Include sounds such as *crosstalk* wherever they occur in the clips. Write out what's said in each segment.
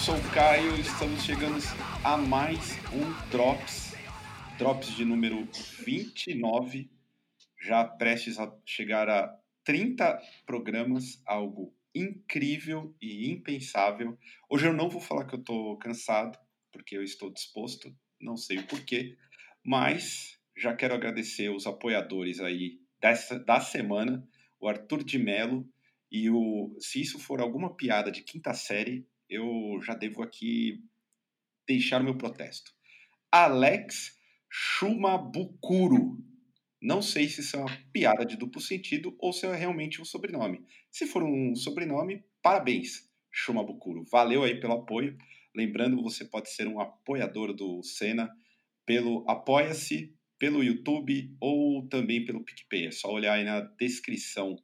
sou o Caio, estamos chegando a mais um Drops, Drops de número 29, já prestes a chegar a 30 programas, algo incrível e impensável. Hoje eu não vou falar que eu estou cansado, porque eu estou disposto, não sei o porquê, mas já quero agradecer os apoiadores aí dessa, da semana, o Arthur de Mello, e o, se isso for alguma piada de quinta série, eu já devo aqui deixar o meu protesto. Alex Shumabukuro. Não sei se isso é uma piada de duplo sentido ou se é realmente um sobrenome. Se for um sobrenome, parabéns, Shumabukuro. Valeu aí pelo apoio. Lembrando, você pode ser um apoiador do Senna pelo Apoia-se, pelo YouTube ou também pelo PicPay. É só olhar aí na descrição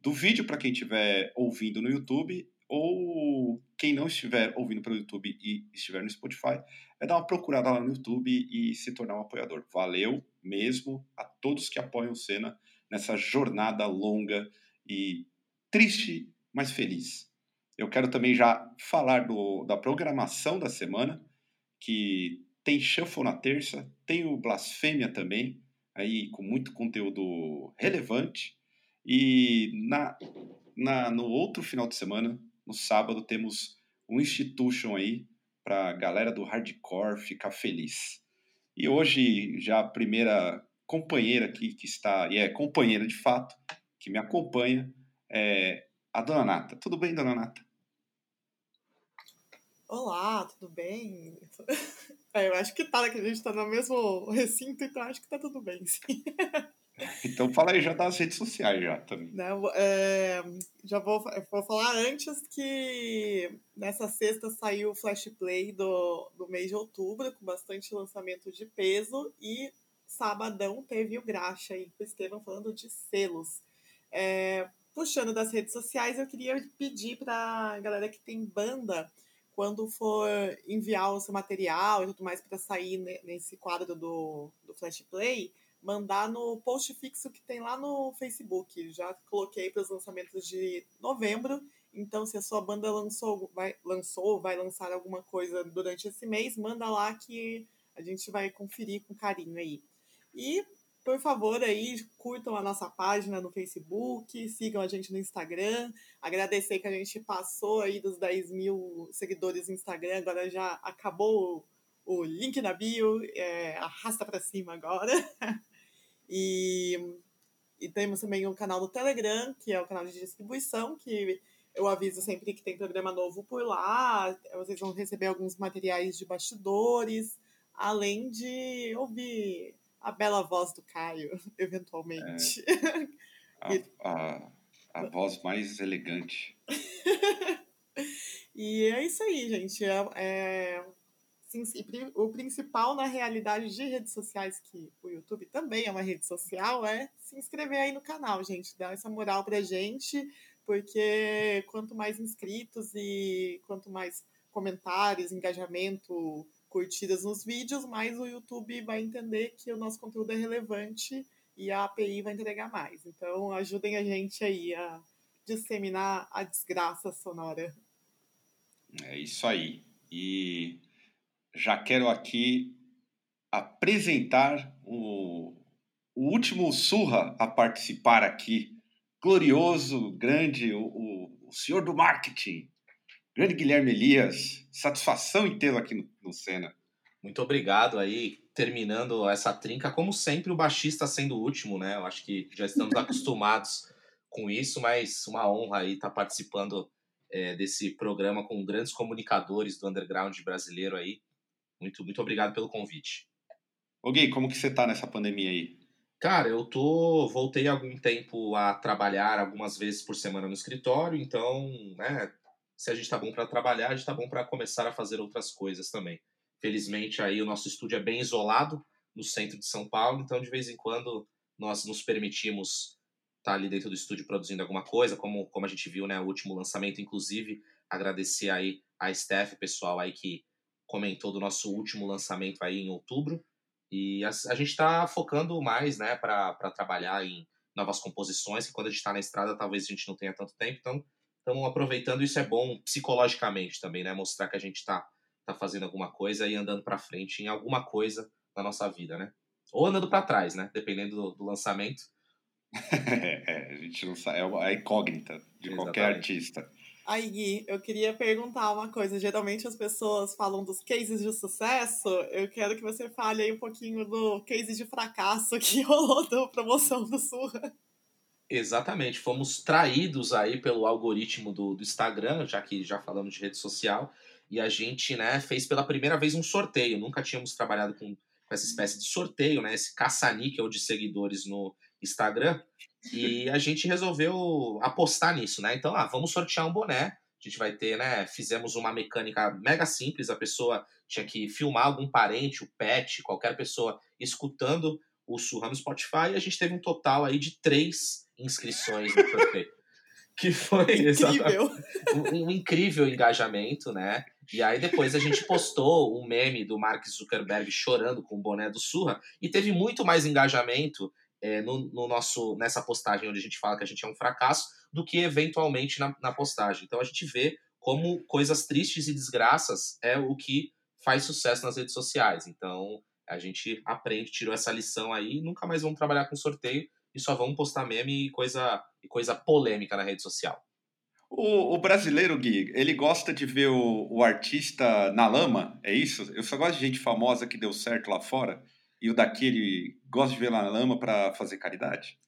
do vídeo para quem estiver ouvindo no YouTube ou quem não estiver ouvindo pelo YouTube e estiver no Spotify, é dar uma procurada lá no YouTube e se tornar um apoiador. Valeu mesmo a todos que apoiam o Senna nessa jornada longa e triste, mas feliz. Eu quero também já falar do, da programação da semana, que tem Shuffle na terça, tem o Blasfêmia também, aí com muito conteúdo relevante. E na, na, no outro final de semana, no sábado, temos um Institution aí para a galera do hardcore ficar feliz. E hoje, já a primeira companheira aqui que está, e é companheira de fato, que me acompanha, é a Dona Nata. Tudo bem, Dona Nata? Olá, tudo bem? *laughs* É, eu acho que tá, né, que a gente está no mesmo recinto, então acho que tá tudo bem, sim. *laughs* Então fala aí já das redes sociais já também. Não, é, já vou, vou falar antes que nessa sexta saiu o Flash Play do, do mês de outubro, com bastante lançamento de peso, e sabadão teve o Graxa aí, com o Estevam falando de selos. É, puxando das redes sociais, eu queria pedir para galera que tem banda, quando for enviar o seu material e tudo mais para sair nesse quadro do, do Flash Play, mandar no post fixo que tem lá no Facebook. Já coloquei para os lançamentos de novembro. Então, se a sua banda lançou, vai, lançou, vai lançar alguma coisa durante esse mês, manda lá que a gente vai conferir com carinho aí. E, por favor, aí, curtam a nossa página no Facebook, sigam a gente no Instagram. Agradecer que a gente passou aí dos 10 mil seguidores no Instagram, agora já acabou o link na bio, é, arrasta para cima agora. *laughs* e, e temos também o canal do Telegram, que é o canal de distribuição, que eu aviso sempre que tem programa novo por lá. Vocês vão receber alguns materiais de bastidores, além de ouvir a bela voz do Caio, *laughs* eventualmente. É, *laughs* a, a, a voz mais elegante. *laughs* e é isso aí, gente. É, é o principal na realidade de redes sociais, que o YouTube também é uma rede social, é se inscrever aí no canal, gente. Dar essa moral pra gente, porque quanto mais inscritos e quanto mais comentários, engajamento, curtidas nos vídeos, mais o YouTube vai entender que o nosso conteúdo é relevante e a API vai entregar mais. Então, ajudem a gente aí a disseminar a desgraça sonora. É isso aí. E já quero aqui apresentar o, o último surra a participar aqui. Glorioso, grande, o, o, o senhor do marketing, grande Guilherme Elias. Satisfação em tê-lo aqui no, no Senna. Muito obrigado aí, terminando essa trinca, como sempre o baixista sendo o último, né? Eu acho que já estamos *laughs* acostumados com isso, mas uma honra aí estar participando é, desse programa com grandes comunicadores do underground brasileiro aí. Muito, muito obrigado pelo convite. Ô Gui, como que você tá nessa pandemia aí? Cara, eu tô. Voltei algum tempo a trabalhar algumas vezes por semana no escritório, então, né? Se a gente tá bom para trabalhar, a gente tá bom para começar a fazer outras coisas também. Felizmente aí o nosso estúdio é bem isolado no centro de São Paulo, então de vez em quando nós nos permitimos estar ali dentro do estúdio produzindo alguma coisa, como, como a gente viu, né, o último lançamento, inclusive, agradecer aí a Steph, pessoal aí que comentou do nosso último lançamento aí em outubro, e a, a gente está focando mais, né, para trabalhar em novas composições, que quando a gente está na estrada talvez a gente não tenha tanto tempo, então estamos aproveitando, isso é bom psicologicamente também, né, mostrar que a gente está tá fazendo alguma coisa e andando para frente em alguma coisa na nossa vida, né? Ou andando para trás, né? Dependendo do, do lançamento. *laughs* é, a gente não sabe, é a incógnita de Exatamente. qualquer artista. Aí, Gui, eu queria perguntar uma coisa. Geralmente as pessoas falam dos cases de sucesso. Eu quero que você fale aí um pouquinho do case de fracasso *laughs* que rolou da promoção do Surra. Exatamente. Fomos traídos aí pelo algoritmo do, do Instagram, já que já falamos de rede social, e a gente né, fez pela primeira vez um sorteio. Nunca tínhamos trabalhado com, com essa espécie de sorteio, né, esse caça-níquel de seguidores no Instagram. E a gente resolveu apostar nisso, né? Então, ah, vamos sortear um boné. A gente vai ter, né? Fizemos uma mecânica mega simples. A pessoa tinha que filmar algum parente, o pet, qualquer pessoa escutando o Surra no Spotify. E a gente teve um total aí de três inscrições no sorteio. *laughs* que foi incrível. Um, um, incrível engajamento, né? E aí depois a gente postou um meme do Mark Zuckerberg chorando com o boné do Surra e teve muito mais engajamento é, no, no, nosso nessa postagem onde a gente fala que a gente é um fracasso do que eventualmente na, na postagem. Então a gente vê como coisas tristes e desgraças é o que faz sucesso nas redes sociais. Então a gente aprende, tirou essa lição aí, nunca mais vamos trabalhar com sorteio e só vamos postar meme e coisa, e coisa polêmica na rede social. O, o, brasileiro, Gui, ele gosta de ver o, o, artista na lama, é isso? Eu só gosto de gente famosa que deu certo lá fora e o daqui ele gosta de ver na lama para fazer caridade?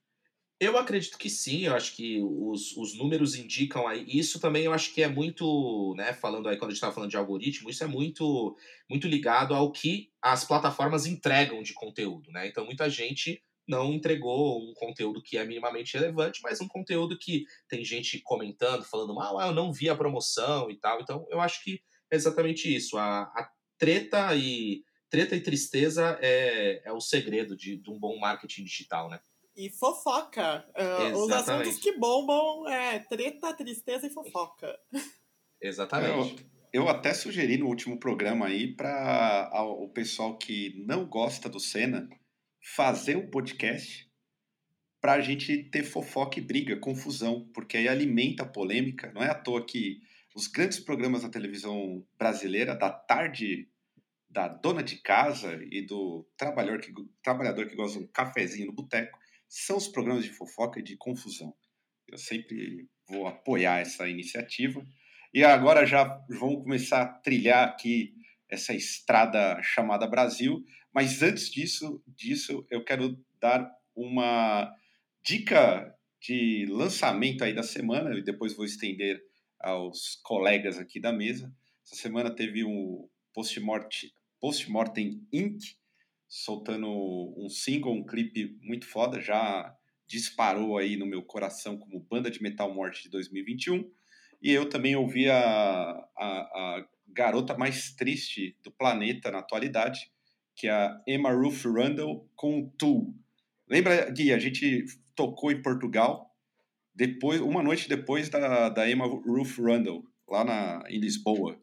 Eu acredito que sim, eu acho que os, os números indicam aí. Isso também eu acho que é muito, né, falando aí quando a gente estava falando de algoritmo, isso é muito muito ligado ao que as plataformas entregam de conteúdo, né? Então muita gente não entregou um conteúdo que é minimamente relevante, mas um conteúdo que tem gente comentando, falando ah, eu não vi a promoção e tal. Então eu acho que é exatamente isso. A, a treta e treta e tristeza é, é o segredo de, de um bom marketing digital, né? E fofoca. Uh, os assuntos que bombam é treta, tristeza e fofoca. Exatamente. Eu, eu até sugeri no último programa aí para o pessoal que não gosta do Senna fazer um podcast para a gente ter fofoca e briga, confusão, porque aí alimenta a polêmica. Não é à toa que os grandes programas da televisão brasileira, da tarde da dona de casa e do trabalhador que, trabalhador que gosta de um cafezinho no boteco são os programas de fofoca e de confusão. Eu sempre vou apoiar essa iniciativa. E agora já vamos começar a trilhar aqui essa estrada chamada Brasil. Mas antes disso, disso eu quero dar uma dica de lançamento aí da semana e depois vou estender aos colegas aqui da mesa. Essa semana teve um post-mortem Postmortem Inc., soltando um single, um clipe muito foda, já disparou aí no meu coração como banda de metal morte de 2021. E eu também ouvi a, a, a garota mais triste do planeta na atualidade, que é a Emma Ruth Randall com Tu. Lembra, Gui, a gente tocou em Portugal, depois, uma noite depois da, da Emma Ruth Randall, lá na, em Lisboa.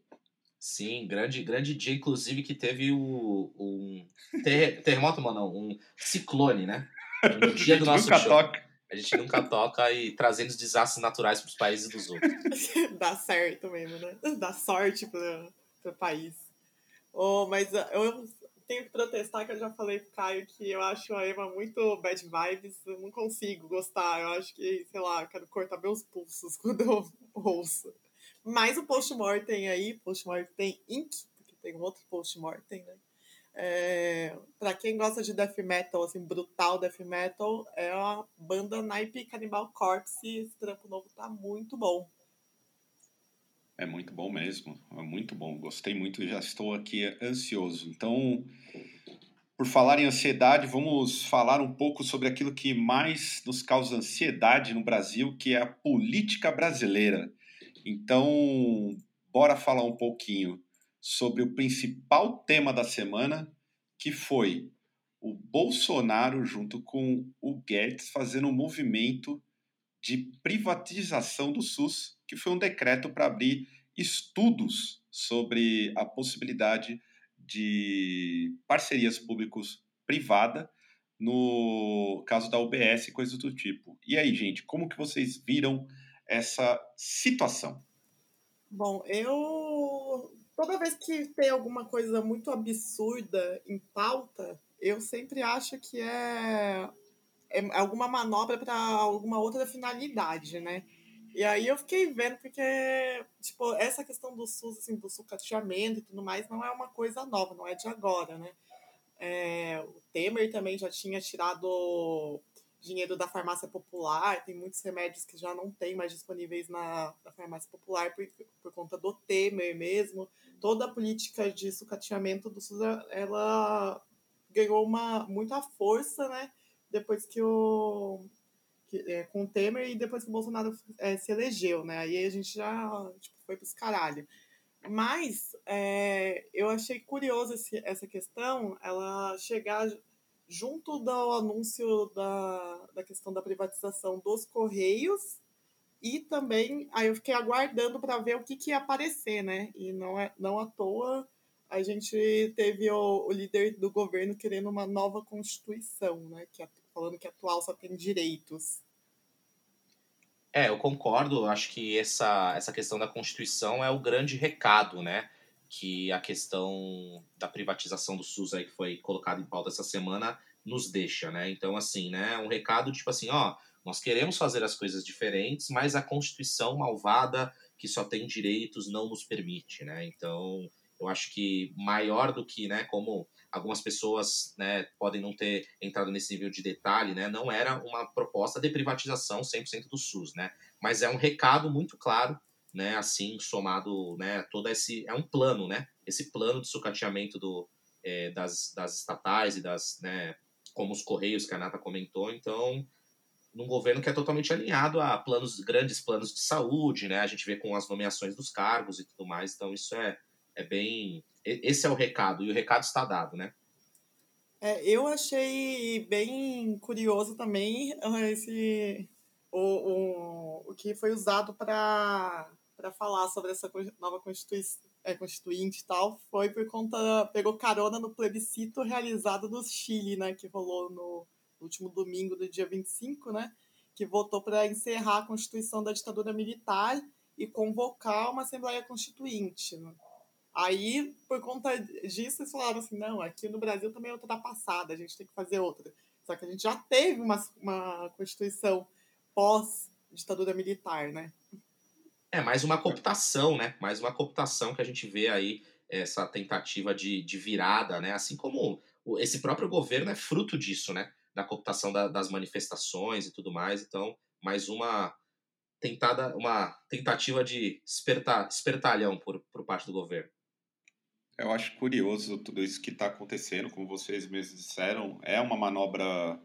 Sim, grande, grande dia, inclusive, que teve o, um ter, terremoto, mano, um ciclone, né? No *laughs* dia do nosso nunca show. Toca. A gente nunca toca e trazendo os desastres naturais para os países dos outros. *laughs* Dá certo mesmo, né? *laughs* Dá sorte para o país. Oh, mas ah, eu tenho que protestar que eu já falei pro Caio que eu acho a Ema muito bad vibes. Eu não consigo gostar. Eu acho que, sei lá, quero cortar meus pulsos quando eu ouço. Mais o post-mortem aí, post-mortem Inc., porque tem um outro post-mortem, né? É, para quem gosta de death metal, assim, brutal death metal, é a banda naipe Cannibal Corpse. Esse trampo novo tá muito bom. É muito bom mesmo, é muito bom. Gostei muito já estou aqui ansioso. Então, por falar em ansiedade, vamos falar um pouco sobre aquilo que mais nos causa ansiedade no Brasil, que é a política brasileira. Então, bora falar um pouquinho sobre o principal tema da semana, que foi o Bolsonaro junto com o Guedes fazendo um movimento de privatização do SUS, que foi um decreto para abrir estudos sobre a possibilidade de parcerias públicos-privada no caso da UBS e coisas do tipo. E aí, gente, como que vocês viram essa situação? Bom, eu toda vez que tem alguma coisa muito absurda em pauta, eu sempre acho que é, é alguma manobra para alguma outra finalidade, né? E aí eu fiquei vendo, porque, tipo, essa questão do SUS, assim, do sucateamento e tudo mais, não é uma coisa nova, não é de agora, né? É, o Temer também já tinha tirado dinheiro da farmácia popular, tem muitos remédios que já não tem mais disponíveis na, na farmácia popular por, por conta do Temer mesmo. Toda a política de sucateamento do SUS, ela ganhou uma, muita força, né? Depois que o é, com o Temer e depois que o Bolsonaro é, se elegeu, né? Aí a gente já tipo, foi para os caralho. Mas é, eu achei curioso esse, essa questão, ela chegar junto do anúncio da, da questão da privatização dos Correios e também aí eu fiquei aguardando para ver o que, que ia aparecer, né? E não, é, não à toa a gente teve o, o líder do governo querendo uma nova constituição, né? Que, falando que a atual só tem direitos. É, eu concordo. Acho que essa, essa questão da Constituição é o grande recado, né? Que a questão da privatização do SUS aí que foi colocada em pauta essa semana nos deixa, né? Então, assim, né? Um recado tipo assim, ó, nós queremos fazer as coisas diferentes, mas a Constituição malvada que só tem direitos não nos permite, né? Então, eu acho que maior do que, né, como algumas pessoas né, podem não ter entrado nesse nível de detalhe, né, não era uma proposta de privatização 100% do SUS, né, mas é um recado muito claro, né, assim, somado, né, todo esse, é um plano, né, esse plano de sucateamento do, é, das, das estatais e das, né, como os Correios que a Nata comentou, então, num governo que é totalmente alinhado a planos, grandes planos de saúde, né, a gente vê com as nomeações dos cargos e tudo mais, então isso é, é bem esse é o recado, e o recado está dado, né? É, eu achei bem curioso também ah, esse o, o, o que foi usado para falar sobre essa nova é, constituinte e tal, foi por conta. pegou carona no plebiscito realizado no Chile, né? Que rolou no, último domingo do dia 25, né? Que votou para encerrar a constituição da ditadura militar e convocar uma Assembleia Constituinte. Né? Aí, por conta disso, eles falaram assim: não, aqui no Brasil também é outra passada, a gente tem que fazer outra. Só que a gente já teve uma, uma Constituição pós-ditadura militar, né? É, mais uma cooptação, né? Mais uma cooptação que a gente vê aí, essa tentativa de, de virada, né? Assim como esse próprio governo é fruto disso, né? Da cooptação da, das manifestações e tudo mais. Então, mais uma tentada, uma tentativa de espertar, espertalhão por, por parte do governo. Eu acho curioso tudo isso que está acontecendo, como vocês mesmos disseram, é uma manobra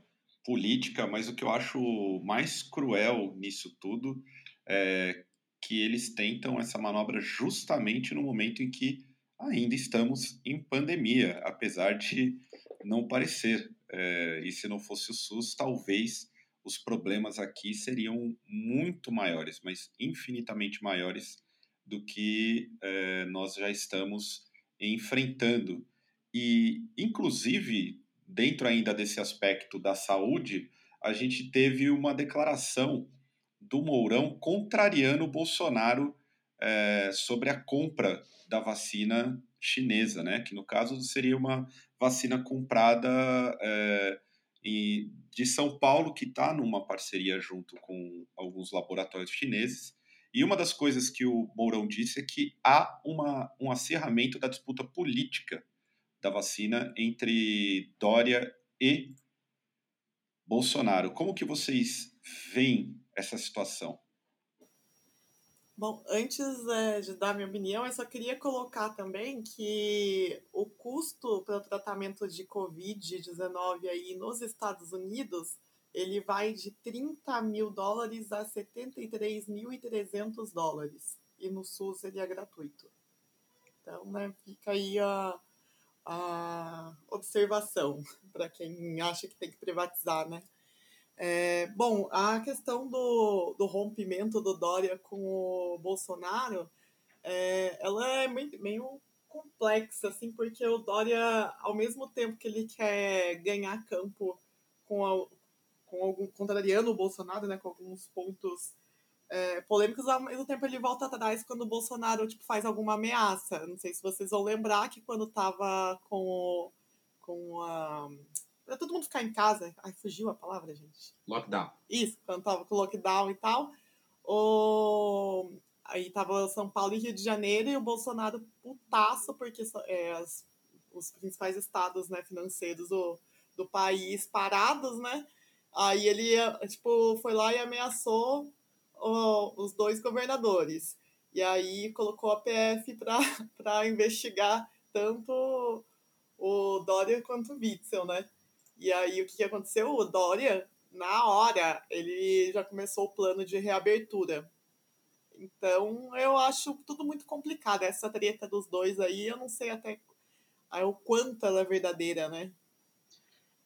política, mas o que eu acho mais cruel nisso tudo é que eles tentam essa manobra justamente no momento em que ainda estamos em pandemia, apesar de não parecer. É, e se não fosse o SUS, talvez os problemas aqui seriam muito maiores, mas infinitamente maiores do que é, nós já estamos enfrentando. E, inclusive, dentro ainda desse aspecto da saúde, a gente teve uma declaração do Mourão contrariando o Bolsonaro é, sobre a compra da vacina chinesa, né? que no caso seria uma vacina comprada é, em, de São Paulo, que está numa parceria junto com alguns laboratórios chineses, e uma das coisas que o Mourão disse é que há uma, um acerramento da disputa política da vacina entre Dória e Bolsonaro. Como que vocês veem essa situação? Bom, antes é, de dar minha opinião, eu só queria colocar também que o custo para o tratamento de Covid-19 aí nos Estados Unidos ele vai de 30 mil dólares a 73.300 dólares. E no SUS ele é gratuito. Então, né, fica aí a, a observação *laughs* para quem acha que tem que privatizar, né? É, bom, a questão do, do rompimento do Dória com o Bolsonaro, é, ela é meio, complexa, assim, porque o Dória, ao mesmo tempo que ele quer ganhar campo com, a, com algum contrariando o Bolsonaro, né, com alguns pontos é, polêmicos, ao mesmo tempo ele volta atrás quando o Bolsonaro tipo, faz alguma ameaça. Não sei se vocês vão lembrar que quando tava com com a pra todo mundo ficar em casa. Ai, fugiu a palavra, gente. Lockdown. Isso, quando tava com lockdown e tal. O... Aí tava São Paulo e Rio de Janeiro e o Bolsonaro putaço, porque é, as, os principais estados né, financeiros do, do país parados, né? Aí ele, tipo, foi lá e ameaçou o, os dois governadores. E aí colocou a PF para *laughs* investigar tanto o Dória quanto o Witzel, né? E aí o que aconteceu? O Dória, na hora, ele já começou o plano de reabertura. Então eu acho tudo muito complicado. Essa treta dos dois aí, eu não sei até o quanto ela é verdadeira, né?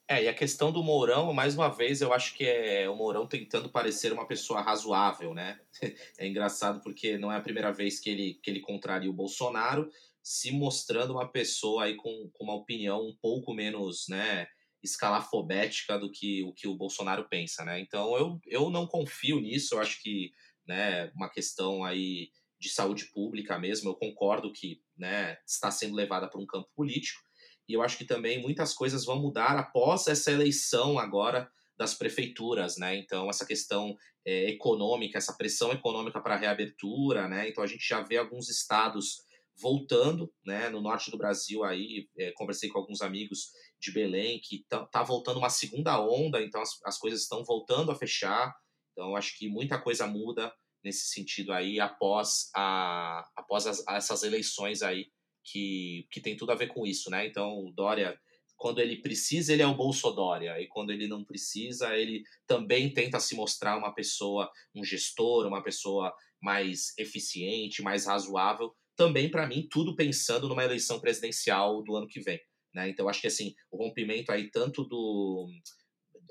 É, e a questão do Mourão, mais uma vez, eu acho que é o Mourão tentando parecer uma pessoa razoável, né? *laughs* É engraçado porque não é a primeira vez que ele, que ele contraria o Bolsonaro, se mostrando uma pessoa aí com, com uma opinião um pouco menos, né, escalafobética do que o que o Bolsonaro pensa, né? Então eu, eu não confio nisso, eu acho que né, uma questão aí de saúde pública mesmo, eu concordo que né, está sendo levada para um campo político, e eu acho que também muitas coisas vão mudar após essa eleição agora das prefeituras, né? Então essa questão é, econômica, essa pressão econômica para a reabertura, né? Então a gente já vê alguns estados voltando, né? No norte do Brasil aí, é, conversei com alguns amigos de Belém, que tá, tá voltando uma segunda onda, então as, as coisas estão voltando a fechar. Então, acho que muita coisa muda nesse sentido aí após, a, após as, essas eleições aí, que, que tem tudo a ver com isso, né? Então, o Dória, quando ele precisa, ele é o Bolsodória, e quando ele não precisa, ele também tenta se mostrar uma pessoa, um gestor, uma pessoa mais eficiente, mais razoável, também para mim, tudo pensando numa eleição presidencial do ano que vem. Né? Então, acho que assim, o rompimento aí tanto do.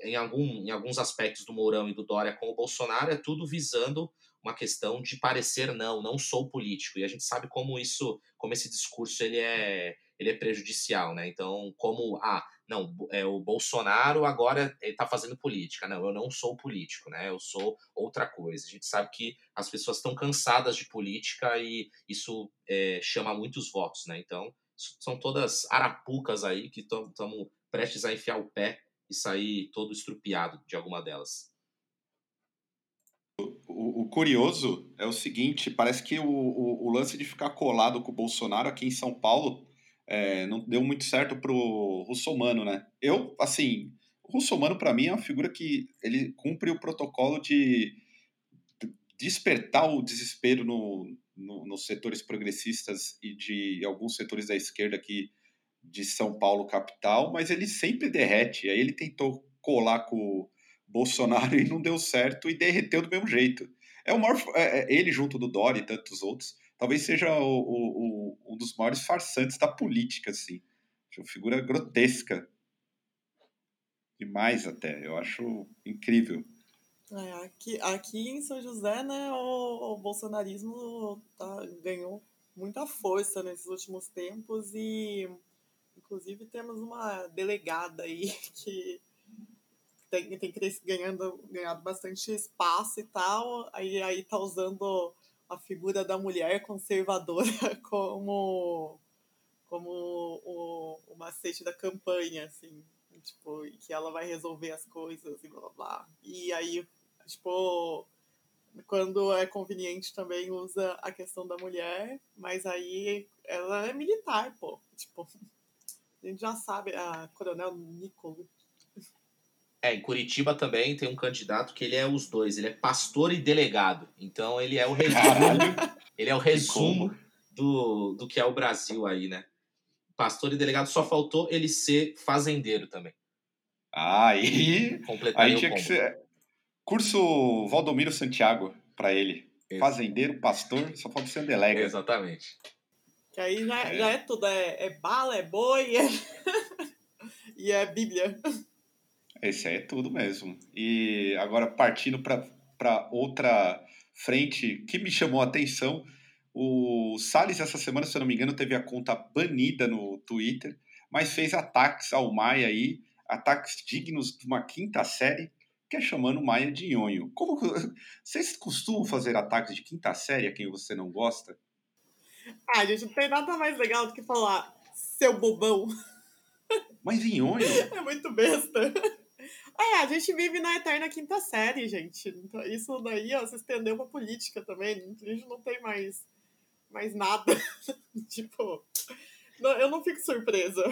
Em, algum, em alguns aspectos do Mourão e do Dória com o Bolsonaro é tudo visando uma questão de parecer não, não sou político. E a gente sabe como isso, como esse discurso ele é, ele é prejudicial, né? Então, como, ah, não, é, o Bolsonaro agora está fazendo política. Não, eu não sou político, né? Eu sou outra coisa. A gente sabe que as pessoas estão cansadas de política e isso é, chama muitos votos, né? Então, são todas arapucas aí que estamos prestes a enfiar o pé e sair todo estrupiado de alguma delas. O, o curioso é o seguinte: parece que o, o, o, lance de ficar colado com o Bolsonaro aqui em São Paulo é, não deu muito certo pro Russomano, né? Eu, assim, o Russomano para mim é uma figura que ele cumpre o protocolo de despertar o desespero no, no, nos setores progressistas e de alguns setores da esquerda aqui de São Paulo capital, mas ele sempre derrete. Aí ele tentou colar com o Bolsonaro *laughs* e não deu certo e derreteu do mesmo jeito. É o maior, é, é, ele junto do Dori e tantos outros, talvez seja o, o, o, um dos maiores farsantes da política, assim. Uma figura grotesca. Demais até, eu acho incrível. É, aqui, aqui em São José, né, o, o bolsonarismo tá, ganhou muita força nesses últimos tempos e, inclusive, temos uma delegada aí *laughs* que tem, tem ganhando, ganhado bastante espaço e tal, aí, aí tá usando a figura da mulher conservadora *laughs* como, como o, o macete da campanha, assim tipo, que ela vai resolver as coisas e blá blá. E aí, tipo, quando é conveniente também usa a questão da mulher, mas aí ela é militar, pô. Tipo, *laughs* a gente já sabe, a Coronel Nicolo. É, em Curitiba também tem um candidato que ele é os dois, ele é pastor e delegado. Então ele é o resumo, ele é o resumo do, do que é o Brasil aí, né? pastor e delegado, só faltou ele ser fazendeiro também. Ah, aí, aí tinha que ser curso Valdomiro Santiago para ele. Fazendeiro, pastor, só falta ser delegado. Exatamente. Que aí já é, já é tudo, é, é, bala, é boi, é... *laughs* e é Bíblia. Esse aí é tudo mesmo. E agora partindo para outra frente que me chamou a atenção, o Salles essa semana, se eu não me engano, teve a conta banida no Twitter, mas fez ataques ao Maia aí, ataques dignos de uma quinta série, que é chamando o Maia de nhonho. Como *laughs* vocês costumam fazer ataques de quinta série a quem você não gosta? Ah, gente, não tem nada mais legal do que falar seu bobão. Mas nhonho? *laughs* É muito besta. É, a gente vive na eterna quinta série, gente. Então, isso daí, ó, se estendeu pra política também. A gente não tem mais, mais nada. *laughs* tipo, não, eu não fico surpresa.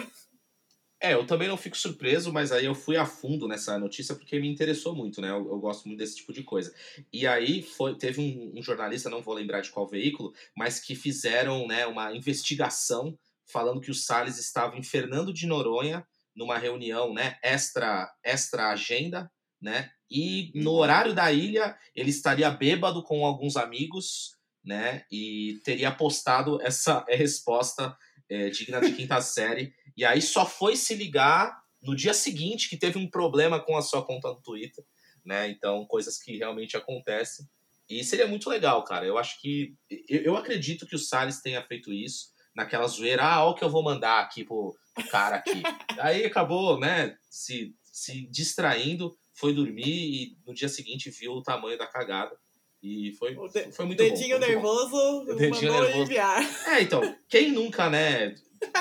É, eu também não fico surpreso, mas aí eu fui a fundo nessa notícia porque me interessou muito, né? Eu, eu gosto muito desse tipo de coisa. E aí foi, teve um, um, jornalista, não vou lembrar de qual veículo, mas que fizeram né, uma investigação falando que o Salles estava em Fernando de Noronha numa reunião, né, extra, extra agenda, né? E no uhum. horário da ilha ele estaria bêbado com alguns amigos, né? E teria postado essa *laughs* resposta é, digna de quinta *laughs* série. E aí só foi se ligar no dia seguinte que teve um problema com a sua conta no Twitter, né? Então, coisas que realmente acontecem. E seria muito legal, cara. Eu acho que. Eu, eu acredito que o Salles tenha feito isso naquela zoeira. Ah, olha o que eu vou mandar aqui pro, pro cara aqui. *laughs* aí acabou, né? Se, se distraindo, foi dormir e no dia seguinte viu o tamanho da cagada. E foi, de, foi muito dedinho bom. nervoso, bom. dedinho nervoso. enviar. É, então, quem nunca, né,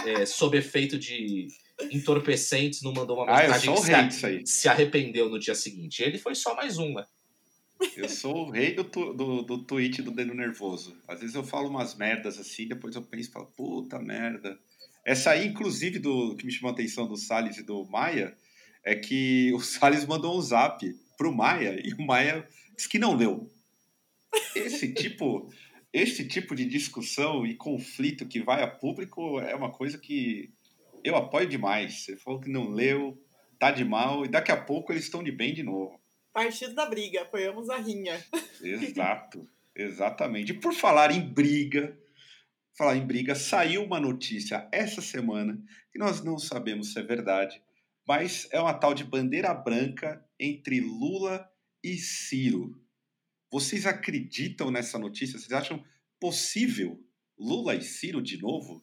é, sob efeito de entorpecentes, não mandou uma mensagem ah, que se, se, arrependeu no dia seguinte? Ele foi só mais um, né? Eu sou o rei do, tu, do, do tweet do dedo nervoso. Às vezes eu falo umas merdas assim, depois eu penso e falo, puta merda. Essa aí, inclusive, do que me chamou a atenção do Salles e do Maia, é que o *laughs* Salles mandou um zap pro Maia e o Maia disse que não leu. Esse tipo, esse tipo de discussão e conflito que vai a público é uma coisa que eu apoio demais. Você falou que não leu, tá de mal, e daqui a pouco eles estão de bem de novo. Partido da briga, apoiamos a rinha. Exato, exatamente. E por falar em briga, falar em briga, saiu uma notícia essa semana que nós não sabemos se é verdade, mas é uma tal de bandeira branca entre Lula e Ciro. Vocês acreditam nessa notícia? Vocês acham possível Lula e Ciro de novo?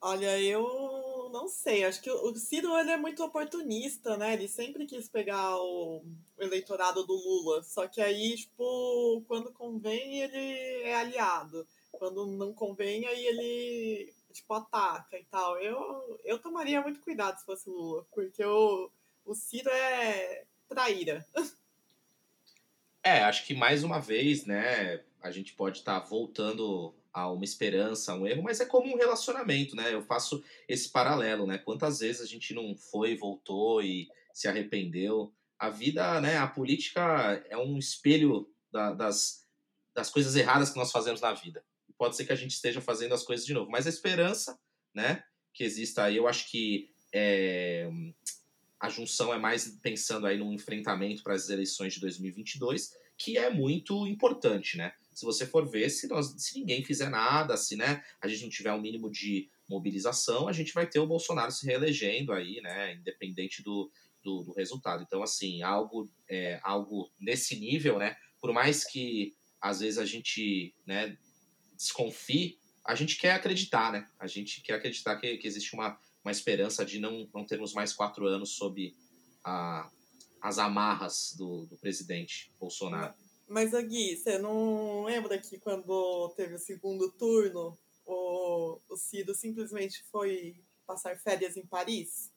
Olha, eu não sei. Acho que o Ciro ele é muito oportunista, né? Ele sempre quis pegar o eleitorado do Lula. Só que aí, tipo, quando convém, ele é aliado. Quando não convém, aí ele, tipo, ataca e tal. Eu, eu tomaria muito cuidado se fosse Lula, porque o, o Ciro é traíra. É, acho que mais uma vez, né, a gente pode estar tá voltando a uma esperança, a um erro, mas é como um relacionamento, né? Eu faço esse paralelo, né? Quantas vezes a gente não foi, voltou e se arrependeu? A vida, né? A política é um espelho da, das, das coisas erradas que nós fazemos na vida. Pode ser que a gente esteja fazendo as coisas de novo, mas a esperança, né? Que exista aí, eu acho que é, a junção é mais pensando aí num enfrentamento para as eleições de 2022, que é muito importante, né? Se você for ver, se, nós, se ninguém fizer nada, se né, a gente não tiver um mínimo de mobilização, a gente vai ter o Bolsonaro se reelegendo aí, né? Independente do, do, do resultado. Então, assim, algo, é, algo nesse nível, né? Por mais que às vezes a gente né, desconfie, a gente quer acreditar, né? A gente quer acreditar que, que existe uma uma esperança de não, não termos mais quatro anos sob a, as amarras do, do presidente Bolsonaro. Mas, Gui, você não lembra que quando teve o segundo turno, o, o Ciro simplesmente foi passar férias em Paris?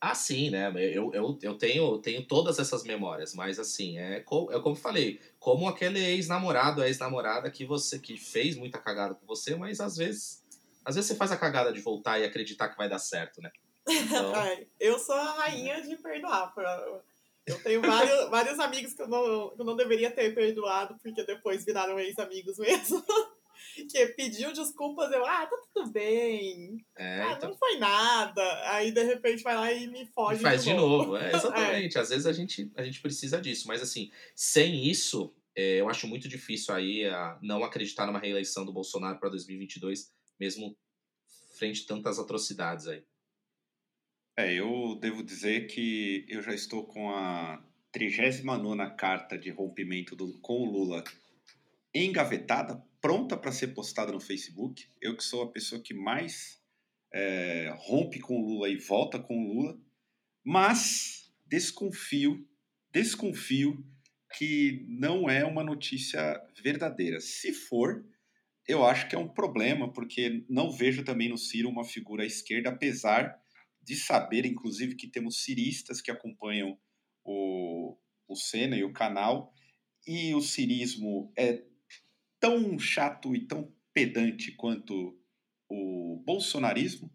Ah, sim, né? Eu, eu, eu tenho, tenho todas essas memórias, mas assim, é, co, é como eu falei, como aquele ex-namorado, ex-namorada que você que fez muita cagada com você, mas às vezes às vezes você faz a cagada de voltar e acreditar que vai dar certo, né? *laughs* Então... eu sou a rainha de perdoar. Eu tenho vários, vários amigos que eu, não, que eu não deveria ter perdoado, porque depois viraram ex-amigos mesmo. *laughs* que pediu desculpas, eu, ah, tá tudo bem. É, ah, então... não foi nada. Aí, de repente, vai lá e me foge. E faz de novo. De novo. *laughs* É, exatamente. É. Às vezes a gente, a gente precisa disso. Mas, assim, sem isso, é, eu acho muito difícil aí a não acreditar numa reeleição do Bolsonaro para 2022 mesmo frente a tantas atrocidades aí. É, eu devo dizer que eu já estou com a 39 carta de rompimento do, com o Lula engavetada, pronta para ser postada no Facebook. Eu que sou a pessoa que mais é, rompe com o Lula e volta com o Lula, mas desconfio, desconfio que não é uma notícia verdadeira. Se for, eu acho que é um problema, porque não vejo também no Ciro uma figura à esquerda, apesar de saber, inclusive, que temos ciristas que acompanham o, o Senna e o canal, e o cirismo é tão chato e tão pedante quanto o bolsonarismo,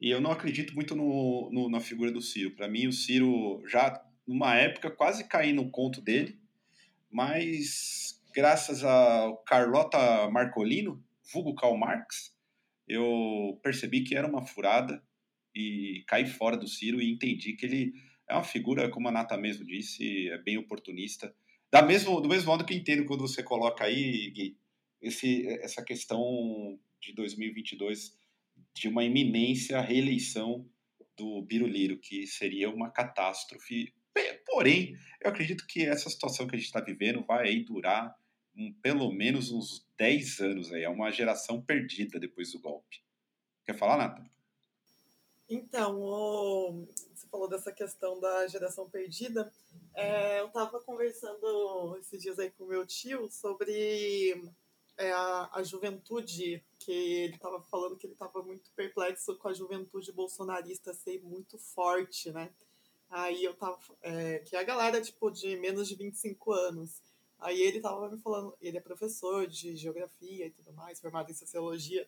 e eu não acredito muito no, no na figura do Ciro. Para mim, o Ciro já, numa época, quase caí no conto dele, mas graças a Carlota Marcolino, vulgo Karl Marx, eu percebi que era uma furada e caí fora do Ciro e entendi que ele é uma figura, como a Nata mesmo disse, é bem oportunista. Da mesmo, do mesmo modo que entendo quando você coloca aí, Gui, esse, essa questão de 2022 de uma iminência reeleição do Biruliro, que seria uma catástrofe. Porém, eu acredito que essa situação que a gente está vivendo vai durar um, pelo menos uns 10 anos aí. É uma geração perdida depois do golpe. Quer falar, Nata? Então, o... você falou dessa questão da geração perdida. É, eu estava conversando esses dias aí com meu tio sobre é, a, a juventude, que ele estava falando que ele estava muito perplexo com a juventude bolsonarista ser muito forte, né? Aí eu tava. É, que é a galera, tipo, de menos de 25 anos. Aí ele tava me falando, ele é professor de geografia e tudo mais, formado em sociologia.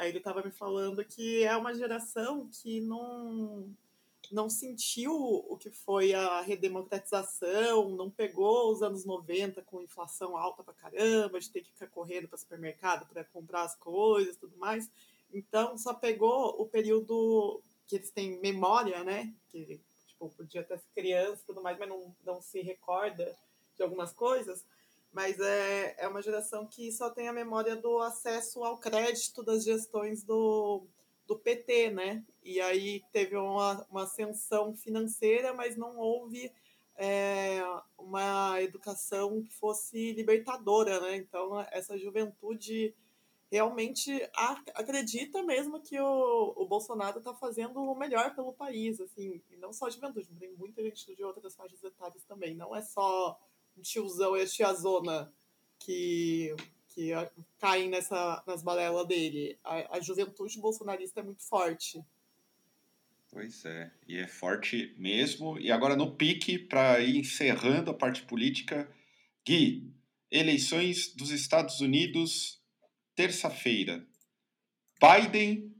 Aí ele estava me falando que é uma geração que não não sentiu o que foi a redemocratização, não pegou os anos 90 com inflação alta pra caramba, de ter que ficar correndo para supermercado para comprar as coisas tudo mais. Então, só pegou o período que eles têm memória, né? Que tipo, podia até ser criança tudo mais, mas não, não se recorda de algumas coisas mas é, é uma geração que só tem a memória do acesso ao crédito das gestões do, do PT, né? E aí teve uma, uma ascensão financeira, mas não houve é, uma educação que fosse libertadora, né? Então, essa juventude realmente acredita mesmo que o, o Bolsonaro está fazendo o melhor pelo país, assim, e não só a juventude, tem muita gente de outras faixas etárias também, não é só tiozão e a tiazona que, que caem nessa, nas balelas dele. A, a juventude bolsonarista é muito forte. Pois é, e é forte mesmo. E agora no pique, para ir encerrando a parte política, Gui, eleições dos Estados Unidos, terça-feira. Biden,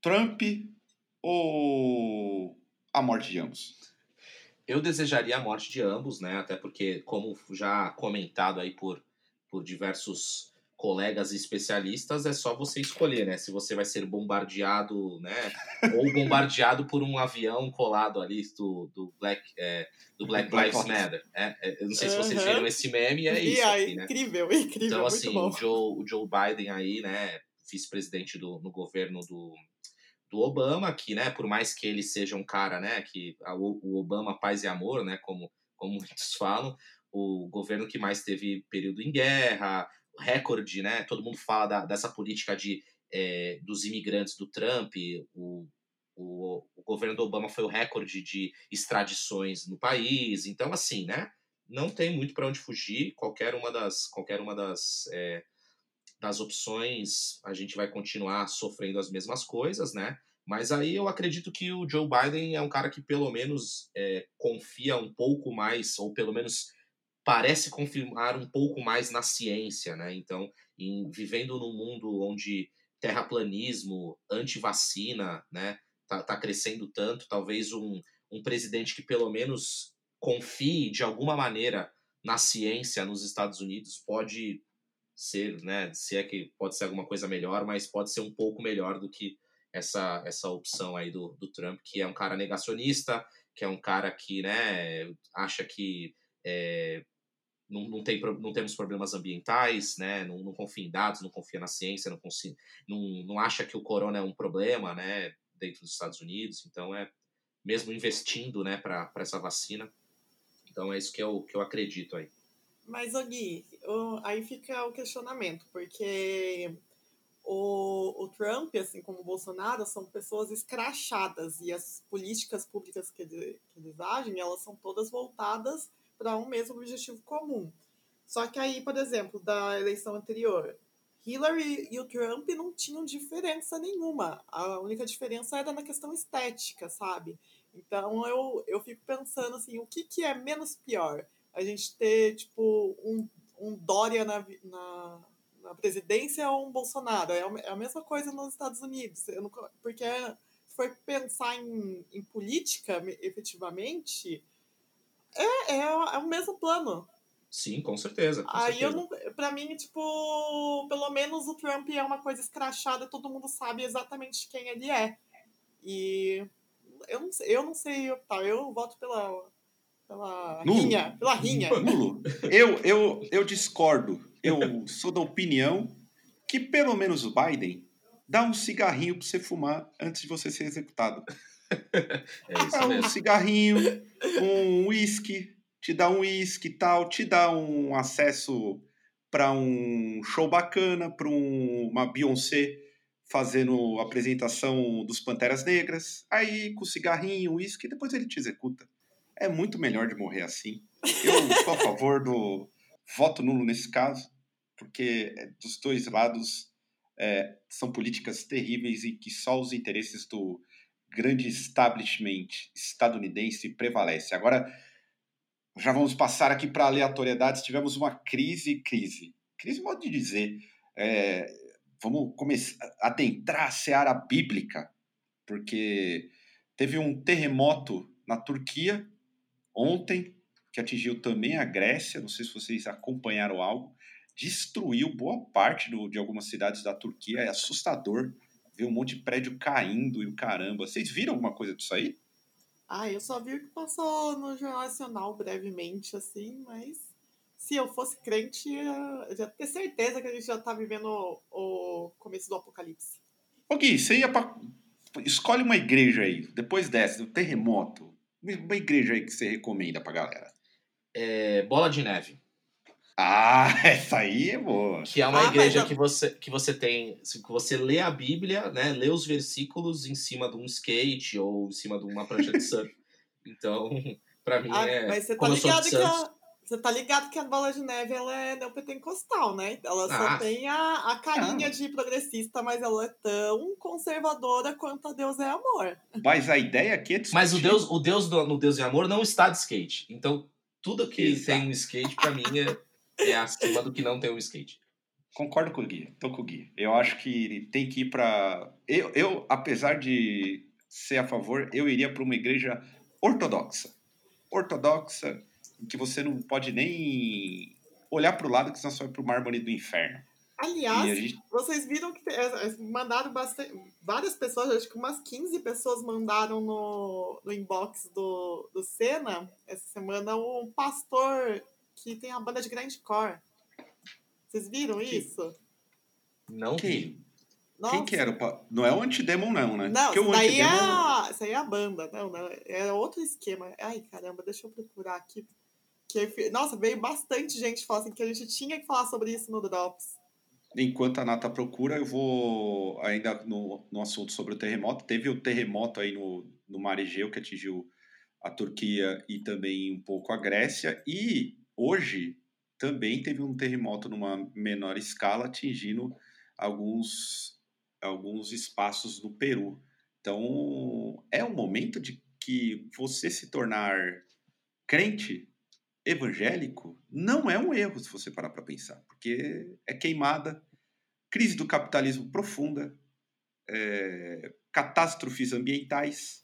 Trump ou a morte de ambos? Eu desejaria a morte de ambos, né? Até porque, como já comentado aí por, por diversos colegas especialistas, é só você escolher, né? Se você vai ser bombardeado, né? *laughs* Ou bombardeado por um avião colado ali do, do Black, é, do Black Lives Matter. É, é, eu não sei se vocês viram esse meme, é isso. Aqui, né? Incrível, incrível. Então, assim, o Joe, o Joe Biden aí, né? Vice-presidente do, no governo do, do Obama, que, né, por mais que ele seja um cara, né, que a, o Obama paz e amor, né, como, como *laughs* muitos falam, o governo que mais teve período em guerra, recorde, né, todo mundo fala da, dessa política de, é, dos imigrantes do Trump, o, o, o governo do Obama foi o recorde de extradições no país, então, assim, né, não tem muito para onde fugir, qualquer uma das, qualquer uma das é, das opções, a gente vai continuar sofrendo as mesmas coisas, né? Mas aí eu acredito que o Joe Biden é um cara que pelo menos é, confia um pouco mais, ou pelo menos parece confirmar um pouco mais na ciência, né? Então, em, vivendo num mundo onde terraplanismo, antivacina, né, tá, tá crescendo tanto, talvez um, um presidente que pelo menos confie de alguma maneira na ciência nos Estados Unidos pode ser, né, se é que pode ser alguma coisa melhor, mas pode ser um pouco melhor do que essa, essa opção aí do, do Trump, que é um cara negacionista, que é um cara que, né, acha que é, não, não, tem, não temos problemas ambientais, né? Não, não confia em dados, não confia na ciência, não, confia, não, não acha que o corona é um problema, né? Dentro dos Estados Unidos. Então, é mesmo investindo, né, para essa vacina. Então, é isso que eu, que eu acredito aí. Mas, Gui, aí fica o questionamento, porque o, o Trump, assim como o Bolsonaro, são pessoas escrachadas e as políticas públicas que, que eles agem, elas são todas voltadas para um mesmo objetivo comum. Só que aí, por exemplo, da eleição anterior, Hillary e o Trump não tinham diferença nenhuma. A única diferença era na questão estética, sabe? Então eu, eu fico pensando assim, o que, que é menos pior? A gente ter, tipo, um, um Dória na, na, na presidência ou um Bolsonaro? É, é a mesma coisa nos Estados Unidos. Não, porque se for pensar em, em política, efetivamente, é, é, é o mesmo plano. Sim, com certeza. Com Aí certeza. eu não. Pra mim, tipo, pelo menos o Trump é uma coisa escrachada, todo mundo sabe exatamente quem ele é. E eu não sei, eu não sei optar, eu voto pela. Pela Nulo. rinha. Pela rinha. *laughs* Nulo. Eu, eu, eu discordo. Eu sou da opinião que pelo menos o Biden dá um cigarrinho para você fumar antes de você ser executado. *laughs* É isso Dá um mesmo. cigarrinho, um uísque, te dá um uísque e tal, te dá um acesso para um show bacana, para um, uma Beyoncé fazendo a apresentação dos Panteras Negras. Aí, com o cigarrinho, uísque, depois ele te executa. É muito melhor de morrer assim. Eu sou a favor do voto nulo nesse caso, porque é, dos dois lados é, são políticas terríveis e que só os interesses do grande establishment estadunidense prevalece. Agora, já vamos passar aqui para aleatoriedades. Tivemos uma crise, crise. Crise, modo de dizer. É, vamos começar a adentrar a seara bíblica, porque teve um terremoto na Turquia ontem, que atingiu também a Grécia. Não sei se vocês acompanharam algo. Destruiu boa parte do, de algumas cidades da Turquia. É assustador ver um monte de prédio caindo e o caramba. Vocês viram alguma coisa disso aí? Ah, eu só vi o que passou no Jornal Nacional brevemente, assim, mas se eu fosse crente, eu já tenho certeza que a gente já tá vivendo o, o começo do apocalipse. Ô Gui, você ia pra... Escolhe uma igreja aí, depois dessa, do terremoto. Uma igreja aí que você recomenda pra galera. É, Bola de Neve. Ah, *laughs* essa aí é boa. Que é uma Ah, igreja mas que, você, que você tem. Que você lê a Bíblia, né? Lê os versículos em cima de um skate ou em cima de uma prancha de surf. *laughs* Então, pra mim Ah, é. mas você tá ligado que a, você tá ligado que a bola de neve ela é neopentecostal, né? Ela só Ah. tem a, a carinha de progressista, mas ela é tão conservadora quanto a Deus é amor. Mas a ideia aqui é discutir. Mas o Deus, o Deus do, no Deus e Amor não está de skate. Então, tudo que Exato. tem um skate, pra mim, é, é acima do que não tem um skate. Concordo com o Gui, tô com o Gui. Eu acho que tem que ir pra. Eu, eu apesar de ser a favor, eu iria para uma igreja ortodoxa. Ortodoxa, que você não pode nem olhar para o lado, que senão você vai para o mármore do inferno. Aliás, gente vocês viram que é, é, mandaram bastante. Várias pessoas, acho que umas 15 pessoas mandaram no, no inbox do, do Senna essa semana um pastor que tem a banda de grindcore. Vocês viram Que- isso? Não vi. Quem? Nossa. Quem que era? Não é o Antidemon, não, né? Não, isso o daí, é a, isso aí é a banda. Não, não. É outro esquema. Ai, caramba, deixa eu procurar aqui. Que, nossa, veio bastante gente falar assim que a gente tinha que falar sobre isso no Drops. Enquanto a Nata procura, eu vou ainda no, no assunto sobre o terremoto. Teve o terremoto aí no, no Mar Egeu que atingiu a Turquia e também um pouco a Grécia. E hoje também teve um terremoto numa menor escala atingindo alguns, alguns espaços no Peru. Então é um momento de que você se tornar crente evangélico não é um erro se você parar para pensar, porque é queimada, crise do capitalismo profunda, é, catástrofes ambientais.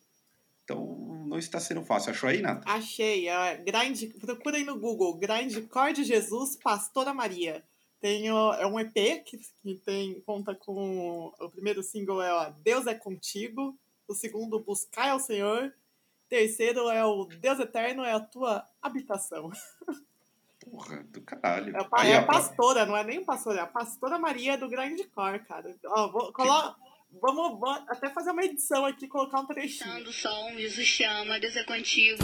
Então não está sendo fácil. Achou aí, Nata? Achei. Grind, procura aí no Google. Grindcore de Jesus, Pastora Maria. Tem, é um EP que, que tem, conta com. O primeiro single é ó, Deus é Contigo. O segundo, Buscai ao Senhor. Terceiro é o Deus Eterno é a tua habitação. Porra, do caralho. É, a, é a pastora, não é nem pastora, é a pastora Maria do Grande Cor, cara. Ó, vou, colo... vamos, vamos, até fazer uma edição aqui, colocar um trechinho. o som, Jesus chama, Deus é contigo.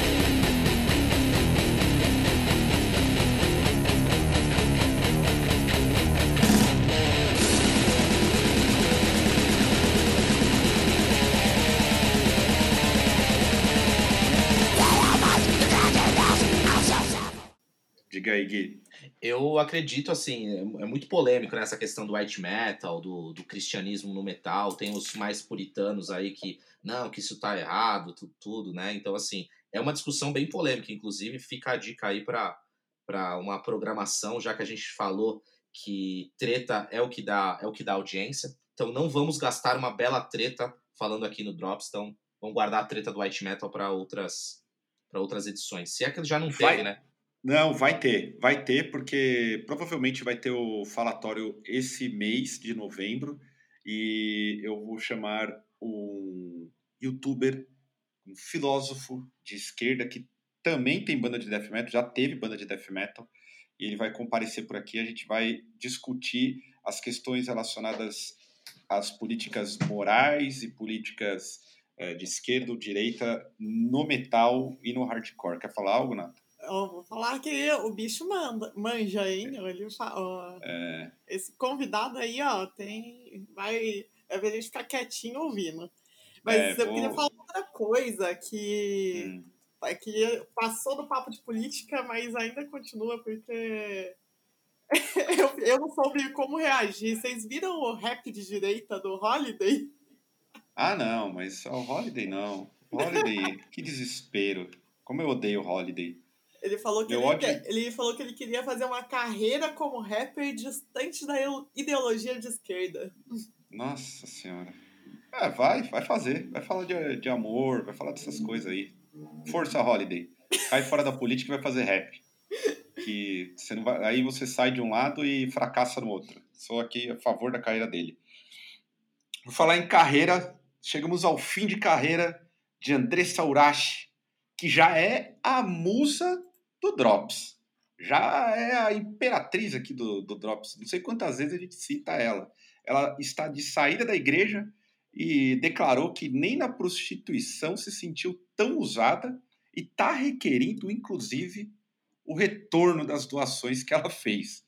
Diga aí, Gui. Eu acredito, assim, é, é muito polêmico nessa questão do white metal, do, do cristianismo no metal. Tem os mais puritanos aí que, não, que isso tá errado, tudo, tudo né? Então, assim, é uma discussão bem polêmica. Inclusive, fica a dica aí para uma programação, já que a gente falou que treta é o que dá é o que dá audiência. Então, não vamos gastar uma bela treta falando aqui no Drops. Então, vamos guardar a treta do white metal para outras para outras edições. Se é que já não teve, Vai. né? Não, vai ter, vai ter, porque provavelmente vai ter o falatório esse mês de novembro e eu vou chamar um youtuber, um filósofo de esquerda que também tem banda de death metal, já teve banda de death metal, e ele vai comparecer por aqui. A gente vai discutir as questões relacionadas às políticas morais e políticas eh, de esquerda ou direita no metal e no hardcore. Quer falar algo, Nato? Eu vou falar que o bicho manda, manja, hein? Ele fa- ó, É, Esse convidado aí, ó, tem. Vai. É pra gente ficar quietinho ouvindo. Mas É, eu vou- queria falar outra coisa que. hum. é que passou do papo de política, mas ainda continua, porque *laughs* eu, eu não soube como reagir. Vocês viram o rap de direita do Holiday? Ah, não, mas o Holiday não. Holiday, que desespero. Como eu odeio o Holiday. Ele falou, que Meu ele, ódio- ele falou que ele queria fazer uma carreira como rapper distante da ideologia de esquerda. Nossa senhora. É, vai, vai fazer. Vai falar de, de amor, vai falar dessas coisas aí. Força Holiday. Cai fora da política e vai fazer rap. Que você não vai, aí você sai de um lado e fracassa no outro. Sou aqui a favor da carreira dele. Vou falar em carreira. Chegamos ao fim de carreira de Andressa Urashi, que já é a musa do Drops. Já é a imperatriz aqui do, do Drops. Não sei quantas vezes a gente cita ela. Ela está de saída da igreja e declarou que nem na prostituição se sentiu tão usada e está requerindo, inclusive, o retorno das doações que ela fez.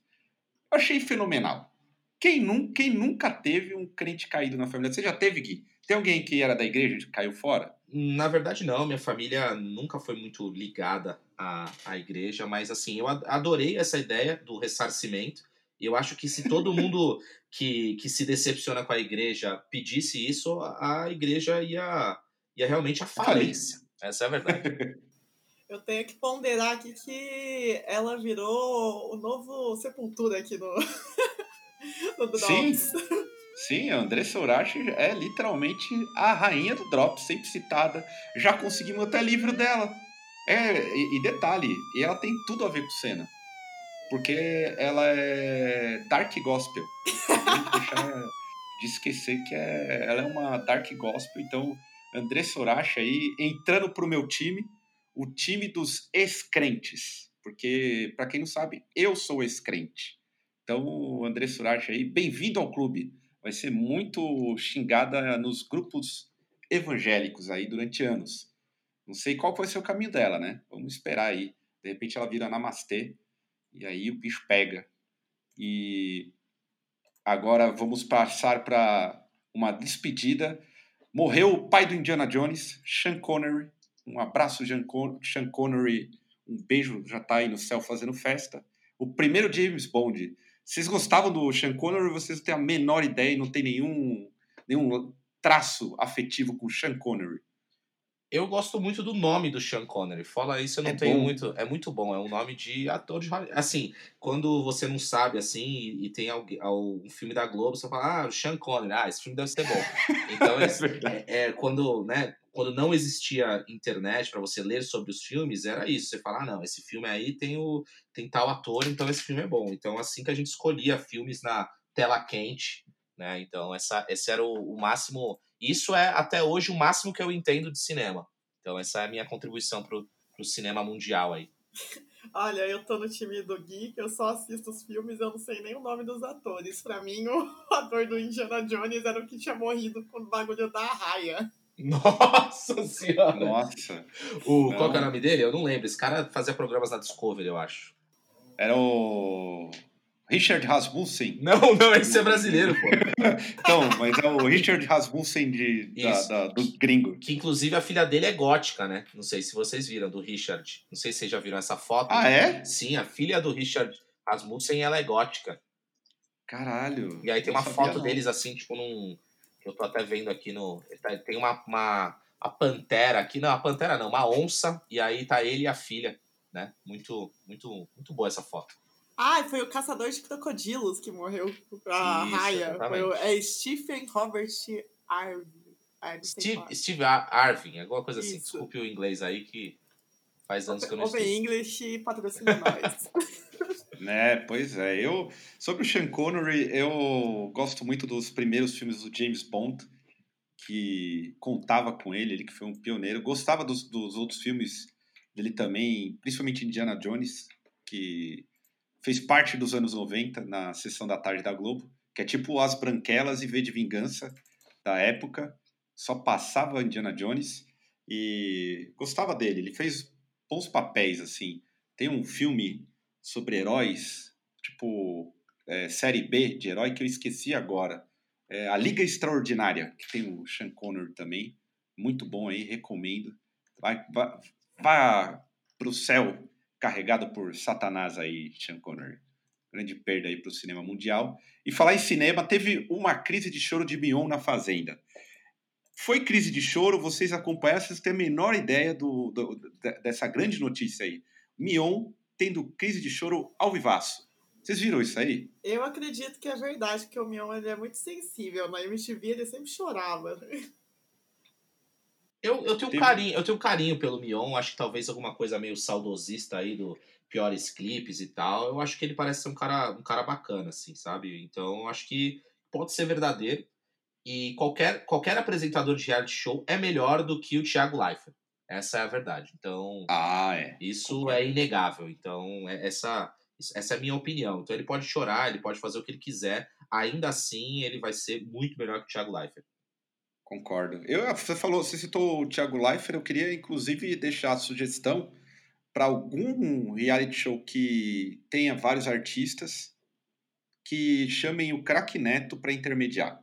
Eu achei fenomenal. Quem, nun, quem nunca teve um crente caído na família? Você já teve, Gui? Tem alguém que era da igreja e caiu fora? Na verdade, não. Minha família nunca foi muito ligada à, à igreja, mas assim, eu adorei essa ideia do ressarcimento. E eu acho que se todo *laughs* mundo que, que se decepciona com a igreja pedisse isso, a a igreja ia, ia realmente à falência. Essa é a verdade. *laughs* Eu tenho que ponderar aqui que ela virou o novo Sepultura aqui no, *laughs* no Drops. Sim. Sim, a Andressa Urashi é literalmente a rainha do Drop, sempre citada. Já conseguimos até livro dela. É, e, e detalhe, e ela tem tudo a ver com cena. Porque ela é dark gospel. *laughs* Tem que deixar de esquecer que é, ela é uma dark gospel. Então, Andressa Urashi aí entrando pro meu time, o time dos ex-crentes. Porque, para quem não sabe, eu sou ex-crente. Então, André Surati aí, bem-vindo ao clube. Vai ser muito xingada nos grupos evangélicos aí durante anos. Não sei qual vai ser o caminho dela, né? Vamos esperar aí. De repente ela vira namastê e aí o bicho pega. E agora vamos passar para uma despedida. Morreu o pai do Indiana Jones, Sean Connery. Um abraço, Sean Con- Sean Connery. Um beijo, já tá aí no céu fazendo festa. O primeiro James Bond. Vocês gostavam do Sean Connery? Vocês não têm a menor ideia e não tem nenhum, nenhum traço afetivo com o Sean Connery. Eu gosto muito do nome do Sean Connery. Fala isso, eu não É tenho bom. muito. É muito bom, é um nome de ator de. Assim, quando você não sabe, assim, e, e tem alguém, al- um filme da Globo, você fala, ah, o Sean Connery, ah, esse filme deve ser bom. *laughs* Então, verdade. é, é, quando, né, quando não existia internet para você ler sobre os filmes, era isso. Você fala, ah, não, esse filme aí tem, o, tem tal ator, então esse filme é bom. Então, assim que a gente escolhia filmes na tela quente, né? Então, essa, esse era o, o máximo. Isso é até hoje o máximo que eu entendo de cinema. Então, essa é a minha contribuição pro, pro cinema mundial aí. *laughs* Olha, eu tô no time do Gui, eu só assisto os filmes, eu não sei nem o nome dos atores. Pra mim, o *laughs* ator do Indiana Jones era o que tinha morrido com o bagulho da raia. *laughs* Nossa senhora! Nossa. O, Não. qual que é o nome dele? Eu não lembro. Esse cara fazia programas na Discovery, eu acho. Era o Richard Rasmussen. *laughs* Não, não, esse é brasileiro, pô. *laughs* Então, mas é o Richard Rasmussen de, da- da- do gringo. Que inclusive a filha dele é gótica, né? Não sei se vocês viram, do Richard. Não sei se vocês já viram essa foto. Ah, é? Sim, a filha do Richard Rasmussen, ela é gótica. Caralho. E aí tem uma foto não. deles assim, tipo num. Eu tô até vendo aqui no. tá- Tem uma, uma. A pantera aqui. Não, a pantera não, uma onça. E aí tá ele e a filha, né? Muito, muito, muito boa essa foto. Ah, foi o caçador de crocodilos que morreu a Isso, raia. Foi o, é Stephen Robert Arvin. Ah, sei Steve. Steve Ar- Arvin, alguma coisa assim. Isso. Desculpe o inglês aí que faz anos que eu não Open estudo. English patrocina nós. *laughs* Né, pois é. Eu, sobre o Sean Connery, eu gosto muito dos primeiros filmes do James Bond, que contava com ele, ele que foi um pioneiro. Gostava dos, dos outros filmes dele também, principalmente Indiana Jones, que fez parte dos anos 90 na sessão da tarde da Globo, que é tipo As Branquelas e V de Vingança da época. Só passava Indiana Jones e gostava dele. Ele fez bons papéis, assim. Tem um filme sobre heróis, tipo é, série B de herói que eu esqueci agora. É, a Liga Extraordinária, que tem o Sean Connery também. Muito bom aí, recomendo. Vai, vai, vá pro céu carregado por Satanás aí, Sean Connery. Grande perda aí pro cinema mundial. E falar em cinema, teve uma crise de choro de Mion na Fazenda. Foi crise de choro, vocês acompanharam, vocês têm a menor ideia do, do- de- dessa grande notícia aí. Mion tendo crise de choro ao vivaço. Vocês viram isso aí? Eu acredito que é verdade, porque o Mion ele é muito sensível. Na MTV ele sempre chorava. Eu, eu tenho um carinho, eu tenho um carinho pelo Mion, acho que talvez alguma coisa meio saudosista aí do piores clipes e tal. Eu acho que ele parece ser um cara, um cara bacana, assim, sabe? Então acho que pode ser verdadeiro. E qualquer, qualquer apresentador de reality show é melhor do que o Thiago Leifert. Essa é a verdade. Então, Ah, é. isso é inegável. Então, é- essa, essa é a minha opinião. Então, ele pode chorar, ele pode fazer o que ele quiser. Ainda assim, ele vai ser muito melhor que o Thiago Leifert. Concordo. Eu, você falou, você citou o Thiago Leifert, eu queria inclusive deixar a sugestão para algum reality show que tenha vários artistas que chamem o Crack Neto para intermediar.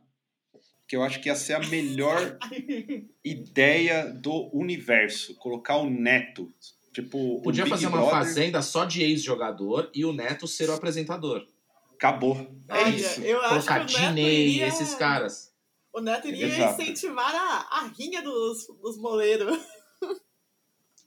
Que eu acho que ia ser a melhor *laughs* ideia do universo. Colocar o Neto. Tipo, Podia fazer uma Brother, fazenda só de ex-jogador e o Neto ser o apresentador. Acabou. É Olha, isso. eu acho Colocar que o Neto Diney, iria... esses caras. O Neto iria Exato. incentivar a, a rinha dos, dos moleiros. *laughs*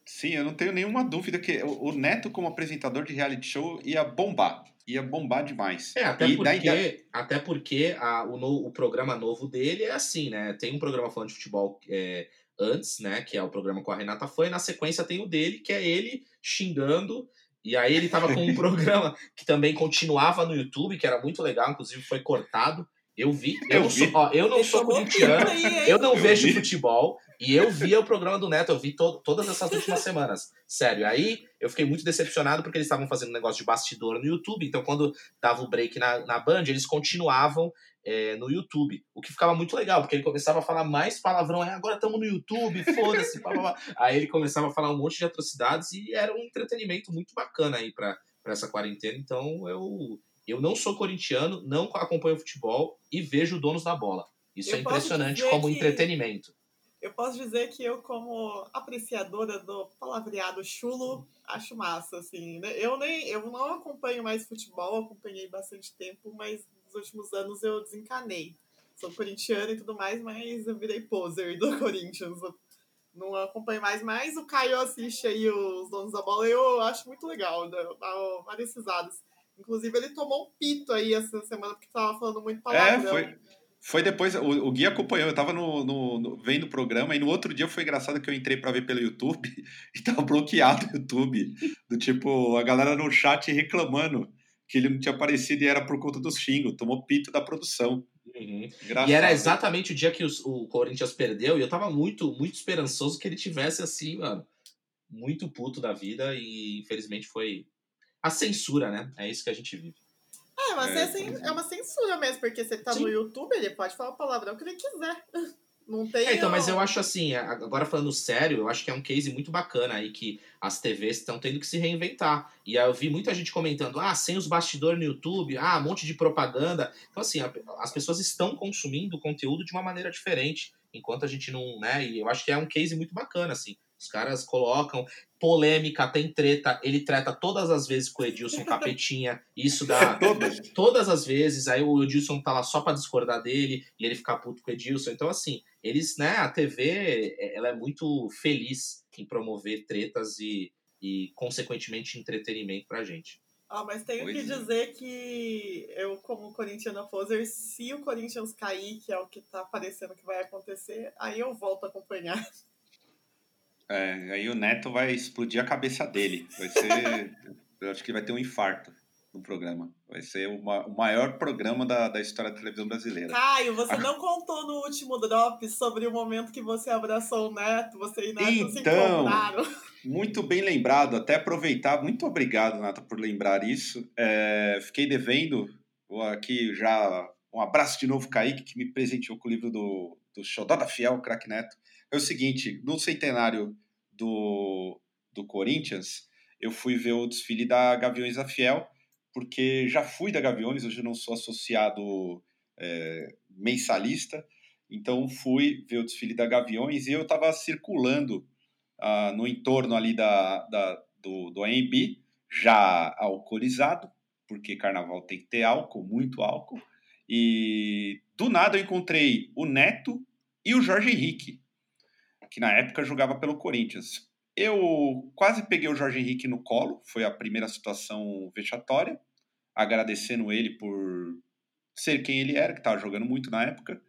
Sim, eu não tenho nenhuma dúvida que o Neto, como apresentador de reality show, ia bombar. Ia bombar demais. É, até E daí- porque, até porque a- o, no- o programa novo dele é assim, né? Tem um programa falando de futebol é, antes, né? Que é o programa com a Renata Fã, e na sequência tem o dele, que é ele xingando. E aí ele tava com um *laughs* programa que também continuava no YouTube, que era muito legal, inclusive foi cortado. Eu vi. *laughs* Eu, Eu não, vi. Sou, ó, eu não sou corintiano, eu não Eu vejo vi. futebol e eu via o programa do Neto, eu vi to- todas essas últimas semanas. Sério, aí eu fiquei muito decepcionado porque eles estavam fazendo um negócio de bastidor no YouTube, então quando dava o break na, na Band, eles continuavam é, no YouTube, o que ficava muito legal, porque ele começava a falar mais palavrão, é, agora estamos no YouTube, foda-se, aí ele começava a falar um monte de atrocidades e era um entretenimento muito bacana aí pra, pra essa quarentena, então eu, eu não sou corintiano, não acompanho futebol e vejo donos da bola. Isso Eu é impressionante como que- entretenimento. Eu posso dizer que eu, como apreciadora do palavreado chulo, acho massa, assim. né? Eu nem eu não acompanho mais futebol, acompanhei bastante tempo, mas nos últimos anos eu desencanei. Sou corintiana e tudo mais, mas eu virei poser do *laughs* Corinthians. Eu não acompanho mais, mas o Caio assiste aí os donos da bola, eu acho muito legal, dá várias risadas. Inclusive, ele tomou um pito aí essa semana, porque tava falando muito É, palavrão. foi. Foi depois, o, o Gui acompanhou, eu tava no, no- no- vendo o programa, e no outro dia foi engraçado que eu entrei pra ver pelo YouTube *laughs* e tava bloqueado o YouTube. Do tipo, a galera no chat reclamando que ele não tinha aparecido e era por conta dos xingos, tomou pito da produção. Engraçado. E era exatamente o dia que os- o Corinthians perdeu, e eu tava muito, muito esperançoso que ele tivesse assim, mano. muito puto da vida e infelizmente foi a censura, né? É isso que a gente vive. É, mas É, é, cen- é uma censura mesmo, porque você tá Sim. no YouTube, ele pode falar o palavrão que ele quiser. *laughs* Não tem. É, então, mas eu acho assim, agora falando sério, eu acho que é um case muito bacana aí que as TVs estão tendo que se reinventar. E aí eu vi muita gente comentando, ah, sem os bastidores no YouTube, ah, um monte de propaganda. Então, assim, a- as pessoas estão consumindo o conteúdo de uma maneira diferente, enquanto a gente não, né? E eu acho que é um case muito bacana, assim. Os caras colocam polêmica, tem treta, ele treta todas as vezes com o Edilson *laughs* Capetinha, isso dá *laughs* Todas. todas as vezes, aí o Edilson tá lá só pra discordar dele e ele ficar puto com o Edilson. Então, assim, eles, né, a TV, é- ela é muito feliz em promover tretas e, e consequentemente, entretenimento pra gente. ó, mas tenho Pois que é. dizer que eu, como corintiana poser, se o Corinthians cair, que é o que tá parecendo que vai acontecer, aí eu volto a acompanhar. *laughs* É, aí o Neto vai explodir a cabeça dele. Vai ser. *laughs* eu acho que vai ter um infarto no programa. Vai ser o ma- o maior programa da, da história da televisão brasileira. Caio, você não contou no último drop sobre o momento que você abraçou o Neto, você e Neto se Então. encontraram. Muito bem lembrado, até aproveitar. Muito obrigado, Nata, por lembrar isso. É, fiquei devendo vou aqui já um abraço de novo, Kaique, que me presenteou com o livro do, do Xodó da Fiel, o Crack Neto. É o seguinte, no centenário do, do Corinthians, eu fui ver o desfile da Gaviões da Fiel, porque já fui da Gaviões, hoje não sou associado é, mensalista, então fui ver o desfile da Gaviões e eu estava circulando ah, no entorno ali da, da, do, do AMB, já alcoolizado, porque carnaval tem que ter álcool, muito álcool, e do nada eu encontrei o Neto e o Jorge Henrique, que na época jogava pelo Corinthians. Eu quase peguei o Jorge Henrique no colo, foi a primeira situação vexatória, agradecendo ele por ser quem ele era, que estava jogando muito na época.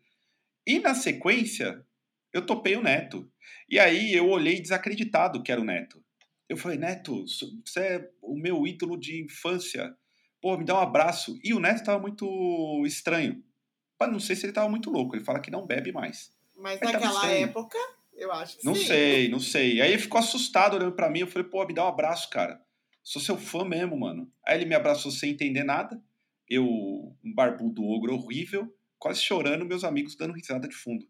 E na sequência, eu topei o Neto. E aí eu olhei desacreditado que era o Neto. Eu falei, Neto, você é o meu ídolo de infância. Pô, me dá um abraço. E o Neto tava muito estranho. Mas não sei se ele tava muito louco. Ele fala que não bebe mais. Mas Mas naquela época, eu acho que Não sim. sei, não sei. Aí ele ficou assustado olhando pra mim. Eu falei, pô, me dá um abraço, cara. Sou seu fã mesmo, mano. Aí ele me abraçou sem entender nada. Eu, um barbudo ogro horrível, quase chorando, meus amigos dando risada de fundo.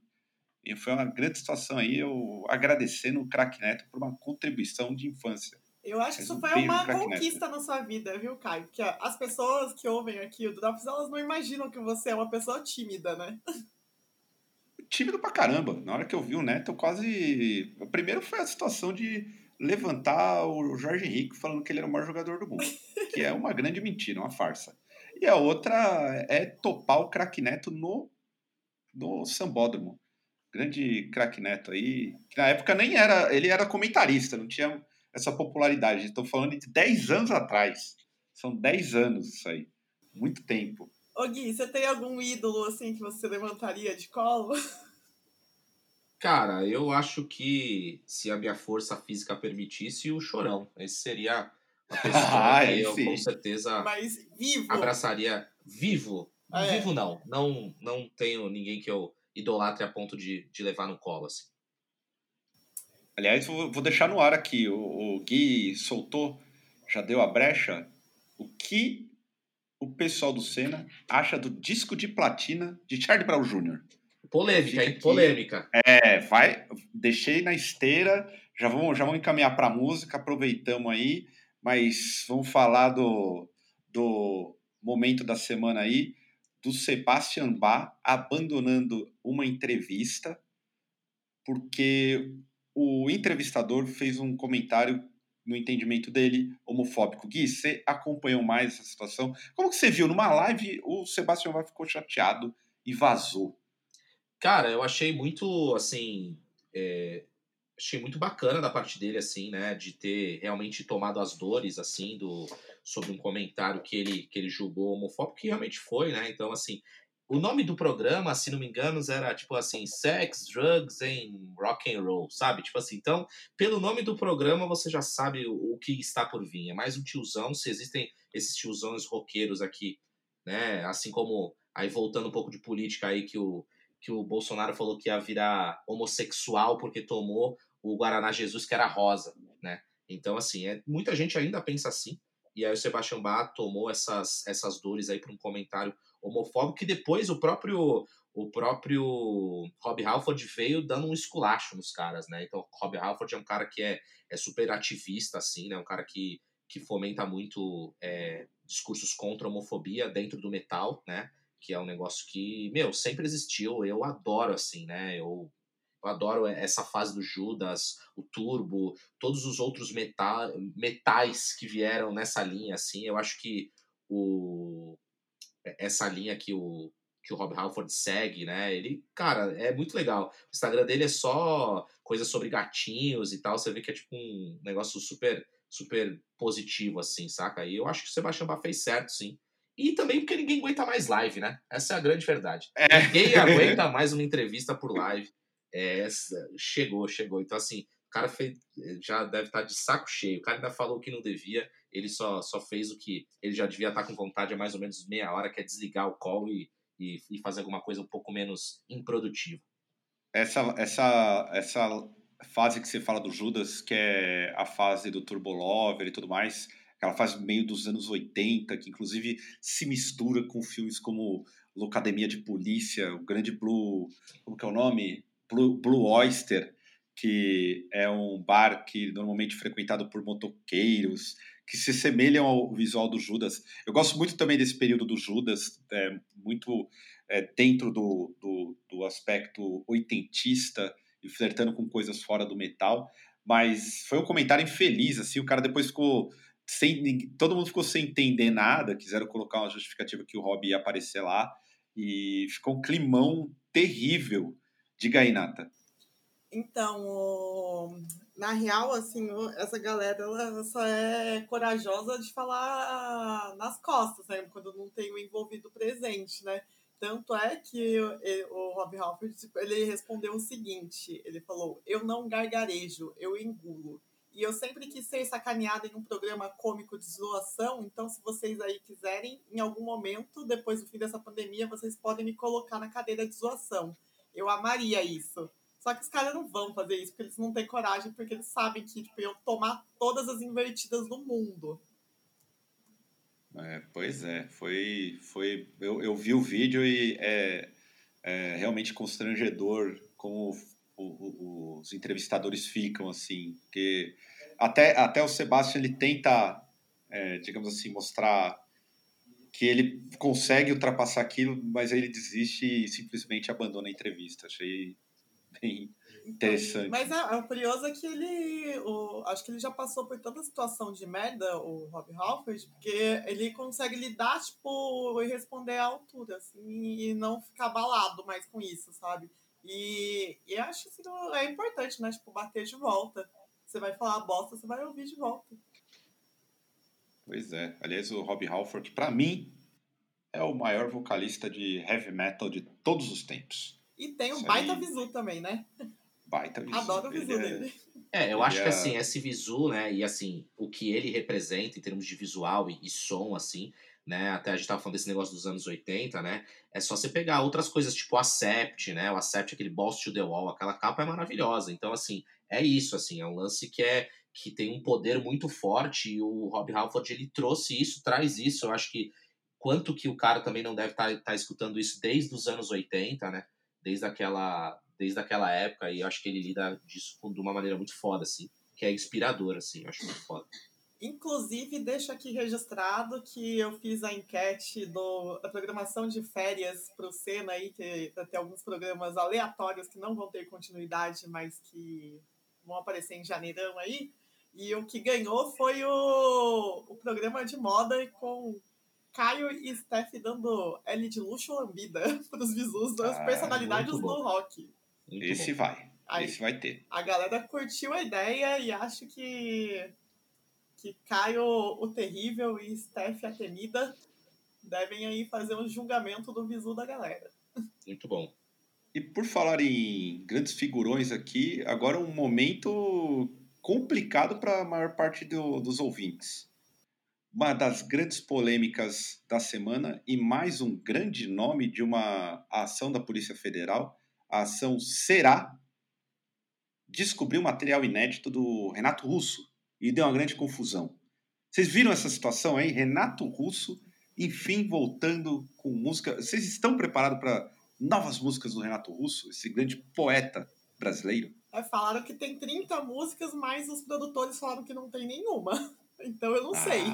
E foi uma grande situação aí, eu agradecendo o Crack Neto por uma contribuição de infância. Eu acho que isso foi uma conquista na sua vida, viu, Caio? Porque as pessoas que ouvem aqui o Drops, elas não imaginam que você é uma pessoa tímida, né? *laughs* Tímido pra caramba. Na hora que eu vi o Neto, eu quase. O primeiro foi a situação de levantar o Jorge Henrique falando que ele era o maior jogador do mundo. *laughs* que é uma grande mentira, uma farsa. E a outra é topar o craque Neto no, no Sambódromo. Grande craque Neto aí, que na época nem era. Ele era comentarista, não tinha essa popularidade. Estou falando de 10 anos atrás. São 10 anos isso aí. Muito tempo. Ô Gui, você tem algum ídolo assim que você levantaria de colo? Cara, eu acho que se a minha força física permitisse, o chorão. Esse seria uma pessoa *laughs* Ah, que aí eu sim. com certeza Mas vivo. abraçaria vivo. Ah, é? Vivo não. Não não tenho ninguém que eu idolatre a ponto de, de levar no colo, assim. Aliás, vou, vou deixar no ar aqui. O, o Gui soltou, já deu a brecha. O que o pessoal do Senna acha do disco de platina de Charlie Brown Jr.? Polêmica, hein? Polêmica. É, vai. Deixei na esteira. Já vamos, já vamos encaminhar para música. Aproveitamos aí, mas vamos falar do, do momento da semana aí do Sebastian Bach abandonando uma entrevista porque o entrevistador fez um comentário no entendimento dele homofóbico. Gui, você acompanhou mais essa situação? Como que você viu numa live o Sebastian Bach ficou chateado e vazou? Cara, eu achei muito, assim. é, achei muito bacana da parte dele, assim, né? De ter realmente tomado as dores, assim, do, sobre um comentário que ele, que ele julgou homofóbico, que realmente foi, né? Então, assim. O nome do programa, se não me engano, era tipo assim, Sex, Drugs and Rock and Roll, sabe? Tipo assim, então, pelo nome do programa você já sabe o, o que está por vir. É mais um tiozão, se existem esses tiozões roqueiros aqui, né? Assim como, aí voltando um pouco de política aí, que o, que o Bolsonaro falou que ia virar homossexual porque tomou o Guaraná Jesus que era rosa, né? Então, assim, é, muita gente ainda pensa assim. E aí o Sebastião Bach tomou essas, essas dores aí para um comentário homofóbico que depois o próprio o próprio Rob Halford veio dando um esculacho nos caras, né? Então, Rob Halford é um cara que é, é super ativista, assim, né? Um cara que, que fomenta muito é, discursos contra a homofobia dentro do metal, né? Que é um negócio que, meu, sempre existiu. Eu adoro, assim, né? Eu, eu adoro essa fase do Judas, o Turbo, todos os outros metal, metais que vieram nessa linha, assim. Eu acho que o, essa linha que o, que o Rob Halford segue, né? Ele, cara, é muito legal. O Instagram dele é só coisas sobre gatinhos e tal. Você vê que é tipo um negócio super, super positivo, assim, saca? E eu acho que o Sebastião Bach fez certo, sim. E também porque ninguém aguenta mais live, né? Essa é a grande verdade. É. Ninguém *laughs* aguenta mais uma entrevista por live. É, chegou, chegou. Então, assim, o cara fez, já deve estar de saco cheio. O cara ainda falou que não devia. Ele só, só fez o que ele já devia estar com vontade há mais ou menos meia hora, que é desligar o call e e, e fazer alguma coisa um pouco menos improdutiva. Essa, essa, essa fase que você fala do Judas, que é a fase do Turbo Lover e tudo mais, aquela fase meio dos anos 80, que inclusive se mistura com filmes como Locademia de Polícia, o Grande Blue, como que é o nome? Blue, Blue Oyster, que é um bar que normalmente é frequentado por motoqueiros, que se semelham ao visual do Judas. Eu gosto muito também desse período do Judas, é, muito é, dentro do, do, do, aspecto oitentista e flertando com coisas fora do metal, mas foi um comentário infeliz, assim, o cara depois ficou sem, todo mundo ficou sem entender nada, quiseram colocar uma justificativa que o Rob ia aparecer lá, e ficou um climão terrível. Diga aí, Nata. Então, na real, assim, essa galera ela só é corajosa de falar nas costas, né? Quando não tem o envolvido presente, né? Tanto é que o Rob Halford, ele respondeu o seguinte, ele falou, eu não gargarejo, eu engulo. E eu sempre quis ser sacaneada em um programa cômico de zoação, então se vocês aí quiserem, em algum momento, depois do fim dessa pandemia, vocês podem me colocar na cadeira de zoação. Eu amaria isso. Só que os caras não vão fazer isso, porque eles não têm coragem, porque eles sabem que tipo, iam tomar todas as invertidas do mundo. É, pois é, foi. foi eu, eu vi o vídeo e é, é realmente constrangedor como o, o, os entrevistadores ficam, assim, porque até, até o Sebastian ele tenta, é, digamos assim, mostrar que ele consegue ultrapassar aquilo, mas ele desiste e simplesmente abandona a entrevista. Achei bem interessante. Mas é, o curioso é que ele. O, acho que ele já passou por tanta situação de merda, o Rob Halford, porque ele consegue lidar, tipo, e responder à altura, assim, e não ficar abalado mais com isso, sabe? E, e acho que assim, é importante, né? Tipo, bater de volta. Você vai falar bosta, você vai ouvir de volta. Pois é. Aliás, o Rob Halford, para mim, é o maior vocalista de heavy metal de todos os tempos. E tem o baita visu também, né? Baita visu. Adoro o visu é... dele. É, eu acho que é assim, esse visu, né, e assim, o que ele representa em termos de visual e, e, som, assim, né, até a gente tava falando desse negócio dos anos 80, né, é só você pegar outras coisas, tipo o Acept, né, o Acept, aquele Boss to the Wall, aquela capa é maravilhosa, então, assim, é isso, assim, é um lance que é, que tem um poder muito forte e o Rob Halford, ele trouxe isso, traz isso, eu acho que quanto que o cara também não deve estar tá, tá escutando isso desde os anos 80, né, desde aquela, desde aquela época, e eu acho que ele lida disso de uma maneira muito foda, assim, que é inspirador, assim, eu acho muito foda. Inclusive, deixo aqui registrado que eu fiz a enquete do, da programação de férias para o Senna aí, que vai ter alguns programas aleatórios que não vão ter continuidade, mas que vão aparecer em janeirão aí. E o que ganhou foi o, o programa de moda com Caio e Steph dando L de luxo lambida *laughs* para os visus das ah, personalidades do rock. Muito Esse bom. vai. Aí, Esse vai ter. A galera curtiu a ideia e acho que que Caio o terrível e Steph a temida devem aí fazer um julgamento do visu da galera. Muito bom. E por falar em grandes figurões aqui, agora um momento complicado para a maior parte do, dos ouvintes uma das grandes polêmicas da semana e mais um grande nome de uma ação da Polícia Federal. A ação será descobriu material inédito do Renato Russo e deu uma grande confusão. Vocês viram essa situação aí? Renato Russo, enfim, voltando com música. Vocês estão preparados para novas músicas do Renato Russo, esse grande poeta brasileiro? É, falaram que tem 30 músicas, mas os produtores falaram que não tem nenhuma. *laughs* Então eu não ah. sei.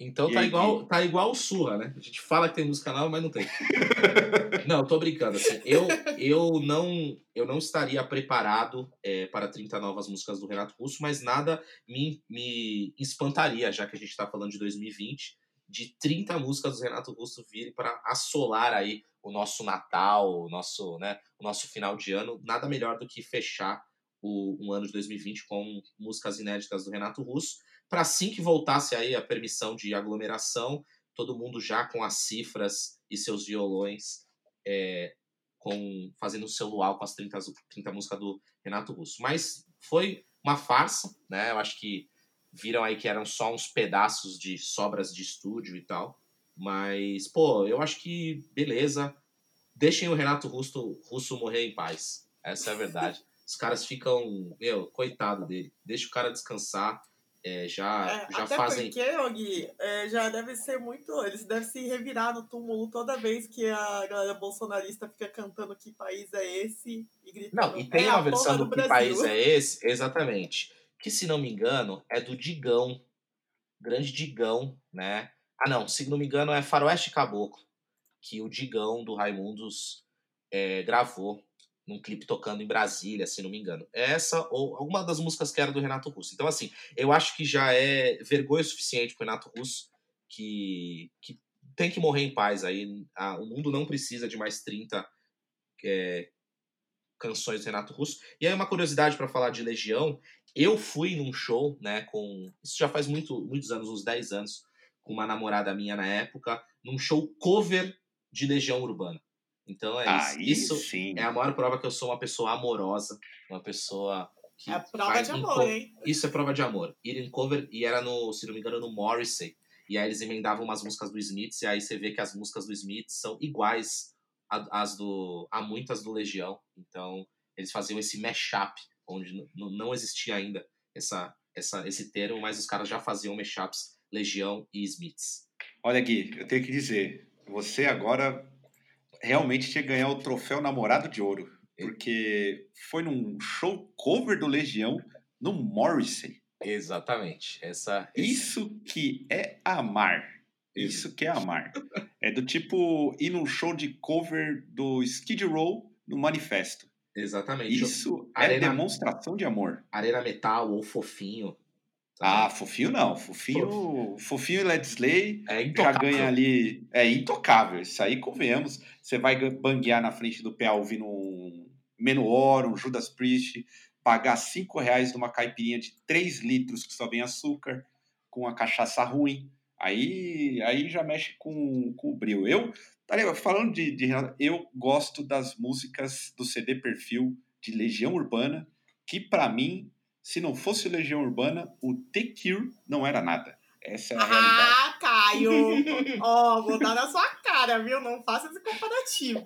Então tá igual, tá igual o Surra, né? A gente fala que tem música nova, mas não tem. *laughs* não, tô brincando. Assim, eu, eu, não, eu não estaria preparado é, para 30 novas músicas do Renato Russo, mas nada me, me espantaria, já que a gente tá falando de 2020, de 30 músicas do Renato Russo virem para assolar aí o nosso Natal, o nosso, né, o nosso final de ano. Nada melhor do que fechar o, um ano de 2020 com músicas inéditas do Renato Russo para assim que voltasse aí a permissão de aglomeração, todo mundo já com as cifras e seus violões é, com fazendo o seu luau com as 30, 30 músicas do Renato Russo. Mas foi uma farsa, né? Eu acho que viram aí que eram só uns pedaços de sobras de estúdio e tal. Mas, pô, eu acho que beleza. Deixem o Renato Russo, Russo morrer em paz. Essa é a verdade. *laughs* Os caras ficam, meu, coitado dele. Deixa o cara descansar. É, já, é, já até fazem. Porque, é, já deve ser muito. Eles devem se revirar no túmulo toda vez que a galera bolsonarista fica cantando que país é esse e gritando. Não, e tem é uma versão do, do que país é esse, exatamente. Que, se não me engano, é do Digão. Grande Digão, né? Ah, não, se não me engano, é Faroeste Caboclo, que o Digão do Raimundos é, gravou num clipe tocando em Brasília, se não me engano. Essa ou alguma das músicas que era do Renato Russo. Então, assim, eu acho que já é vergonha suficiente pro Renato Russo que, que tem que morrer em paz. Aí o mundo não precisa de mais 30 é, canções do Renato Russo. E aí, uma curiosidade para falar de Legião: eu fui num show, né, com. Isso já faz muito, muitos anos, uns 10 anos, com uma namorada minha na época, num show cover de Legião Urbana. Então é Aí isso. sim. é a maior prova que eu sou uma pessoa amorosa, uma pessoa que. É prova de amor, hein? Isso é prova de amor. Ir em cover, e era no, se não me engano, no Morrissey. E aí eles emendavam umas músicas do Smiths, e aí você vê que as músicas do Smiths são iguais às do. a muitas do Legião. Então, eles faziam esse mashup, onde não existia ainda essa, essa, esse termo, mas os caras já faziam mashups Legião e Smiths. Olha aqui, eu tenho que dizer, você agora realmente tinha que ganhar o troféu Namorado de Ouro. Porque foi num show cover do Legião no Morrissey. Exatamente. Essa, Isso que é amar. Isso que é amar. é do tipo ir num show de cover do Skid Row no Manifesto. Exatamente. Isso é Arena, demonstração de amor. Arena Metal ou Fofinho. Ah, fofinho não. Fofinho, fofinho e Led Slay é já ganha ali. É intocável. Isso aí convenhamos. Você vai banguear na frente do pé ouvindo um Menor, um Judas Priest, pagar 5 reais numa caipirinha de 3 litros que só vem açúcar, com a cachaça ruim. Aí, aí já mexe com, com o brilho. Eu, falando de, de. Eu gosto das músicas do CD Perfil de Legião Urbana, que para mim se não fosse Legião Urbana, o The Cure não era nada. Essa é a ah, realidade. Ah, Caio! Ó, oh, vou dar na sua cara, viu? Não faça esse comparativo.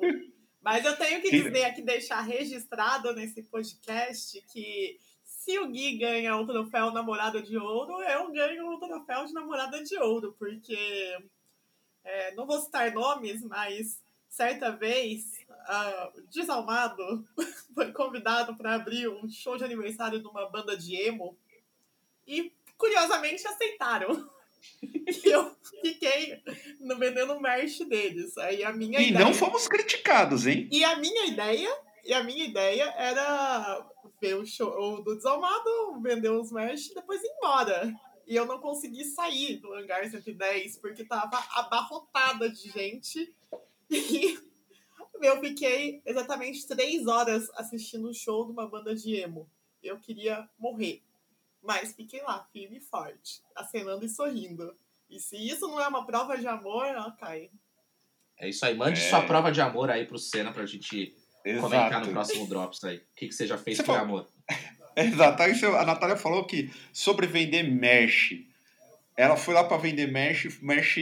Mas eu tenho que dizer aqui, deixar registrado nesse podcast que se o Gui ganha o troféu Namorada de Ouro, eu ganho o troféu de Namorada de Ouro, porque é, não vou citar nomes, mas certa vez uh, Desalmado *laughs* foi convidado para abrir um show de aniversário de uma banda de emo e, curiosamente, aceitaram. *laughs* E eu fiquei no vendendo merch deles. Aí a minha e ideia... não fomos criticados, hein? E a minha ideia, e a minha ideia era ver o show do Desalmado, vender os merch e depois ir embora. E eu não consegui sair do hangar 110 porque tava abarrotada de gente. *laughs* E eu fiquei exatamente três horas assistindo o show de uma banda de emo. Eu queria morrer. Mas fiquei lá, firme e forte, acenando e sorrindo. E se isso não é uma prova de amor, ó, cai. É isso aí. Mande é... sua prova de amor aí pro Senna pra gente Exato. comentar no próximo Drops aí. O que, que você já fez você por falou... amor? *laughs* Exato. Aí a Natália falou que sobre vender merch. Ela foi lá pra vender merch, merch.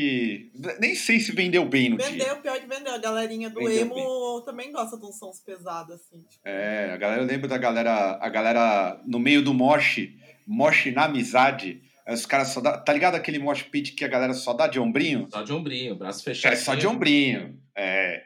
Nem sei se vendeu bem no dia. Vendeu, pior que vendeu. A galerinha do Vendeu emo também gosta de uns sons pesados, assim. Tipo. É, a galera lembra da galera, a galera no meio do mosh, mosh na amizade. Os caras só dá, tá ligado aquele mosh pit que a galera só dá de ombrinho? Só de ombrinho, braço fechado. É só de ombrinho. É,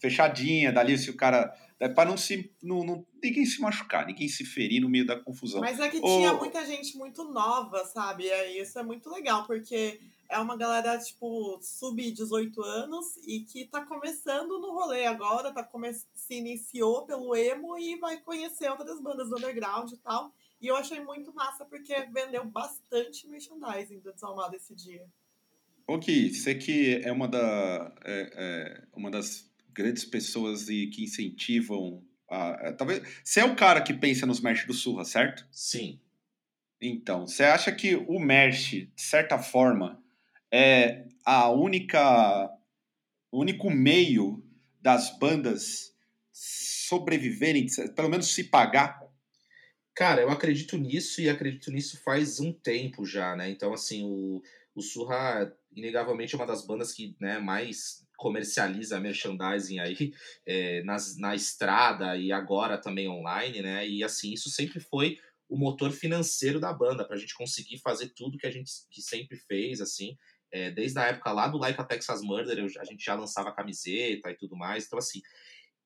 fechadinha, dali se o cara. É pra não se. Não, não- ninguém se machucar, ninguém se ferir no meio da confusão. Mas é que Ô- tinha muita gente muito nova, sabe? E isso é muito legal, porque é uma galera, tipo, sub-18 anos e que tá começando no rolê agora, tá come... se iniciou pelo emo e vai conhecer outras bandas do underground e tal. E eu achei muito massa, porque vendeu bastante merchandising do Desalmado esse dia. Ki, você que é uma, da, é, é, uma das grandes pessoas e que incentivam. A, talvez, você é o cara que pensa nos merch do Surra, certo? Sim. Então, você acha que o merch, de certa forma, é a única. o único meio das bandas sobreviverem, pelo menos se pagar? Cara, eu acredito nisso e acredito nisso faz um tempo já, né? Então, assim, o, o Surra, inegavelmente, é uma das bandas que né, mais comercializa merchandising aí é, nas, na estrada e agora também online, né? E, assim, isso sempre foi o motor financeiro da banda, pra gente conseguir fazer tudo que a gente que sempre fez, assim. É, desde a época lá do Like a Texas Murder, eu- a gente já lançava camiseta e tudo mais. Então, assim,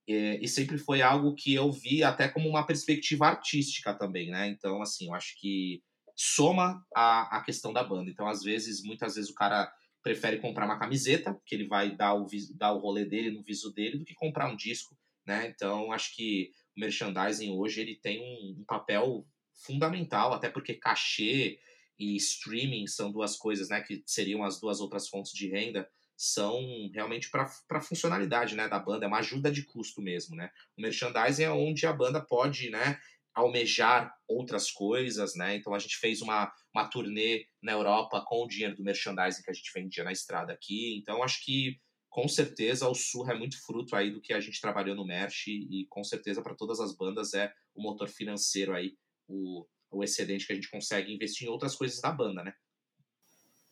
é, e sempre foi algo que eu vi até como uma perspectiva artística também, né? Então, assim, eu acho que soma a, a questão da banda. Então, às vezes, muitas vezes o cara prefere comprar uma camiseta, que ele vai dar o, dar o rolê dele no viso dele, do que comprar um disco, né? Então, acho que o merchandising hoje ele tem um, um papel fundamental, até porque cachê e streaming são duas coisas, né? Que seriam as duas outras fontes de renda são realmente para funcionalidade né, da banda, é uma ajuda de custo mesmo. Né? O merchandising é onde a banda pode né, almejar outras coisas. Né? Então a gente fez uma, uma turnê na Europa com o dinheiro do merchandising que a gente vendia na estrada aqui. Então acho que com certeza o Surra é muito fruto aí do que a gente trabalhou no Merch e com certeza para todas as bandas é o motor financeiro aí, o, o excedente que a gente consegue investir em outras coisas da banda, né?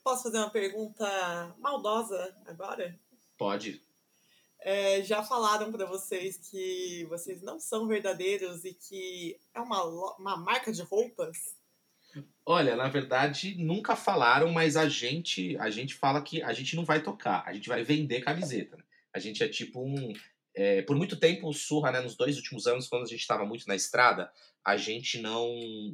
Posso fazer uma pergunta maldosa agora? Pode. É, já falaram pra vocês que vocês não são verdadeiros e que é uma, uma marca de roupas? Olha, na verdade, nunca falaram, mas a gente, a gente fala que a gente não vai tocar, a gente vai vender camiseta. né? A gente é tipo um. é, por muito tempo, o Surra, né, nos dois últimos anos, quando a gente estava muito na estrada, a gente não,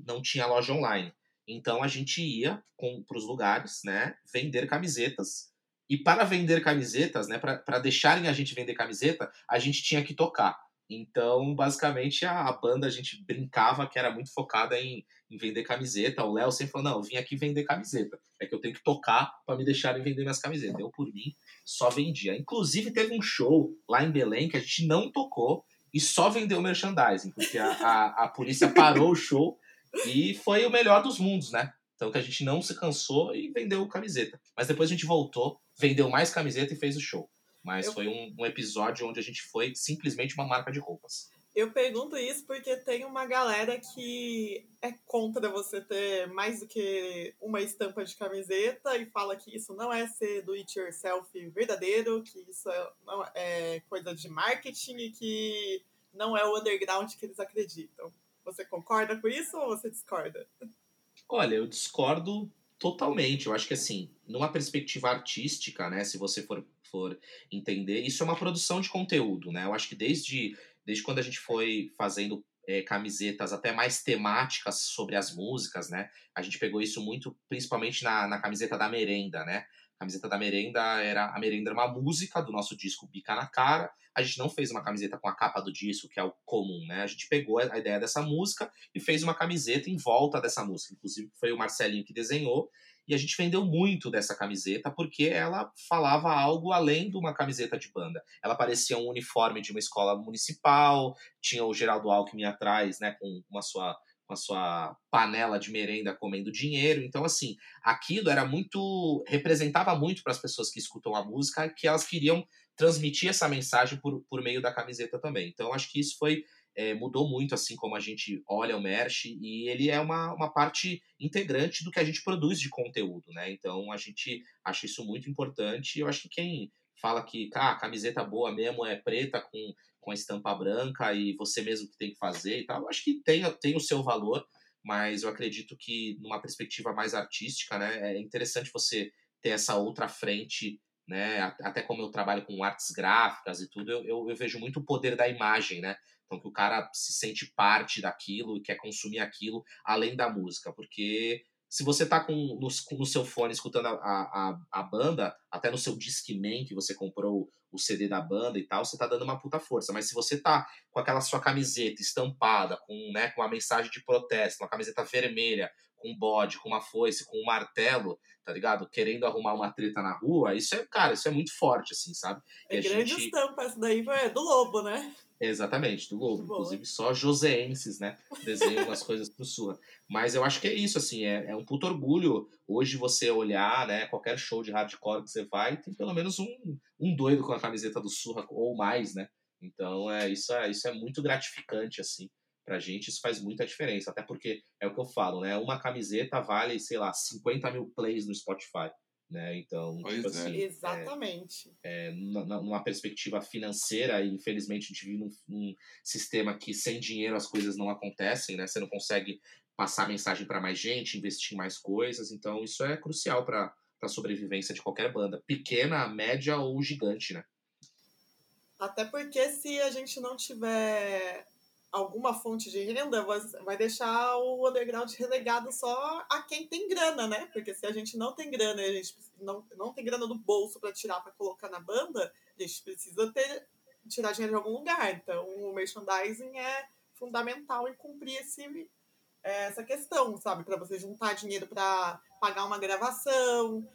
não tinha loja online. Então a gente ia para os lugares, né, vender camisetas. E para vender camisetas, né, para deixarem a gente vender camiseta, a gente tinha que tocar. Então, basicamente, a, a banda a gente brincava que era muito focada em, em vender camiseta. O Léo sempre falou: não, eu vim aqui vender camiseta. É que eu tenho que tocar para me deixarem vender minhas camisetas. Eu, por mim, só vendia. Inclusive, teve um show lá em Belém que a gente não tocou e só vendeu merchandising, porque a, a, a polícia parou o show e foi o melhor dos mundos, né? Então que a gente não se cansou e vendeu camiseta. Mas depois a gente voltou, vendeu mais camiseta e fez o show. Mas Eu- foi um, um episódio onde a gente foi simplesmente uma marca de roupas. Eu pergunto isso porque tem uma galera que é contra você ter mais do que uma estampa de camiseta e fala que isso não é ser do it yourself verdadeiro, que isso é, não é coisa de marketing e que não é o underground que eles acreditam. Você concorda com isso ou você discorda? Olha, eu discordo totalmente. Eu acho que assim, numa perspectiva artística, né, se você for, for entender, isso é uma produção de conteúdo, né? Eu acho que desde, desde quando a gente foi fazendo é, camisetas até mais temáticas sobre as músicas, né? A gente pegou isso muito, principalmente na, na camiseta da merenda, né? Camiseta da merenda era a merenda era uma música do nosso disco Bica na Cara. A gente não fez uma camiseta com a capa do disco, que é o comum, né? A gente pegou a ideia dessa música e fez uma camiseta em volta dessa música. Inclusive, foi o Marcelinho que desenhou. E a gente vendeu muito dessa camiseta porque ela falava algo além de uma camiseta de banda. Ela parecia um uniforme de uma escola municipal, tinha o Geraldo Alckmin atrás, né, com uma sua, com a sua panela de merenda comendo dinheiro. Então, assim, aquilo era muito. representava muito para as pessoas que escutam a música que elas queriam transmitir essa mensagem por, por meio da camiseta também. Então, acho que isso foi é, mudou muito assim como a gente olha o merch e ele é uma, uma parte integrante do que a gente produz de conteúdo, né? Então a gente acha isso muito importante eu acho que quem fala que ah, a camiseta boa mesmo é preta com, com a estampa branca e você mesmo que tem que fazer e tal, eu acho que tem, tem o seu valor, mas eu acredito que numa perspectiva mais artística, né, é interessante você ter essa outra frente né? Até como eu trabalho com artes gráficas e tudo, eu, eu, eu, vejo muito o poder da imagem, né? Então que o cara se sente parte daquilo e quer consumir aquilo além da música, porque se você tá com no, no seu fone escutando a, a, a, banda, até no seu Discman que você comprou o CD da banda e tal, você tá dando uma puta força. Mas se você tá com aquela sua camiseta estampada, com, né, com uma mensagem de protesto, uma camiseta vermelha, com bode, com uma foice, com um martelo, tá ligado? Querendo arrumar uma treta na rua, isso é, cara, isso é muito forte, assim, sabe? É grande gente... estampa, essa daí é do Lobo, né? Exatamente, do Lobo. Inclusive, só joseenses, né? Desenham as *laughs* coisas pro Surra. Mas eu acho que é isso, assim, é, é um puto orgulho hoje você olhar, né? Qualquer show de hardcore que você vai, tem pelo menos um, um doido com a camiseta do Surra, ou mais, né? Então, é, isso, é, isso é muito gratificante, assim pra gente isso faz muita diferença. Até porque é o que eu falo, né? Uma camiseta vale, sei lá, 50 mil plays no Spotify. Né? Então, pois tipo é. assim, Exatamente. É, é, numa perspectiva financeira, e infelizmente a gente vive num, num, sistema que sem dinheiro as coisas não acontecem, né? Você não consegue passar mensagem para mais gente, investir em mais coisas. Então, isso é crucial para a sobrevivência de qualquer banda, pequena, média ou gigante, né? Até porque se a gente não tiver alguma fonte de renda, vai deixar o underground relegado só a quem tem grana, né? Porque se a gente não tem grana, a gente não, não tem grana do bolso para tirar para colocar na banda, a gente precisa ter tirar dinheiro de algum lugar. Então, o merchandising é fundamental em cumprir esse, é, essa questão, sabe? Para você juntar dinheiro para pagar uma gravação,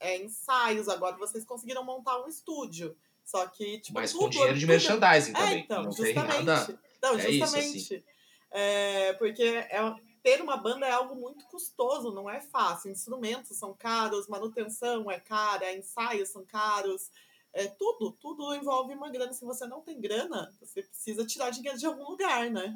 é, ensaios. Agora vocês conseguiram montar um estúdio. Só que, tipo, Mas tudo, com dinheiro de merchandising é, também. Então, não justamente. Tem nada não, é justamente. Isso, assim. é, porque é, ter uma banda é algo muito custoso, não é fácil. Instrumentos são caros, manutenção é cara, ensaios são caros. É, tudo, tudo envolve uma grana. Se você não tem grana, você precisa tirar dinheiro de algum lugar, né?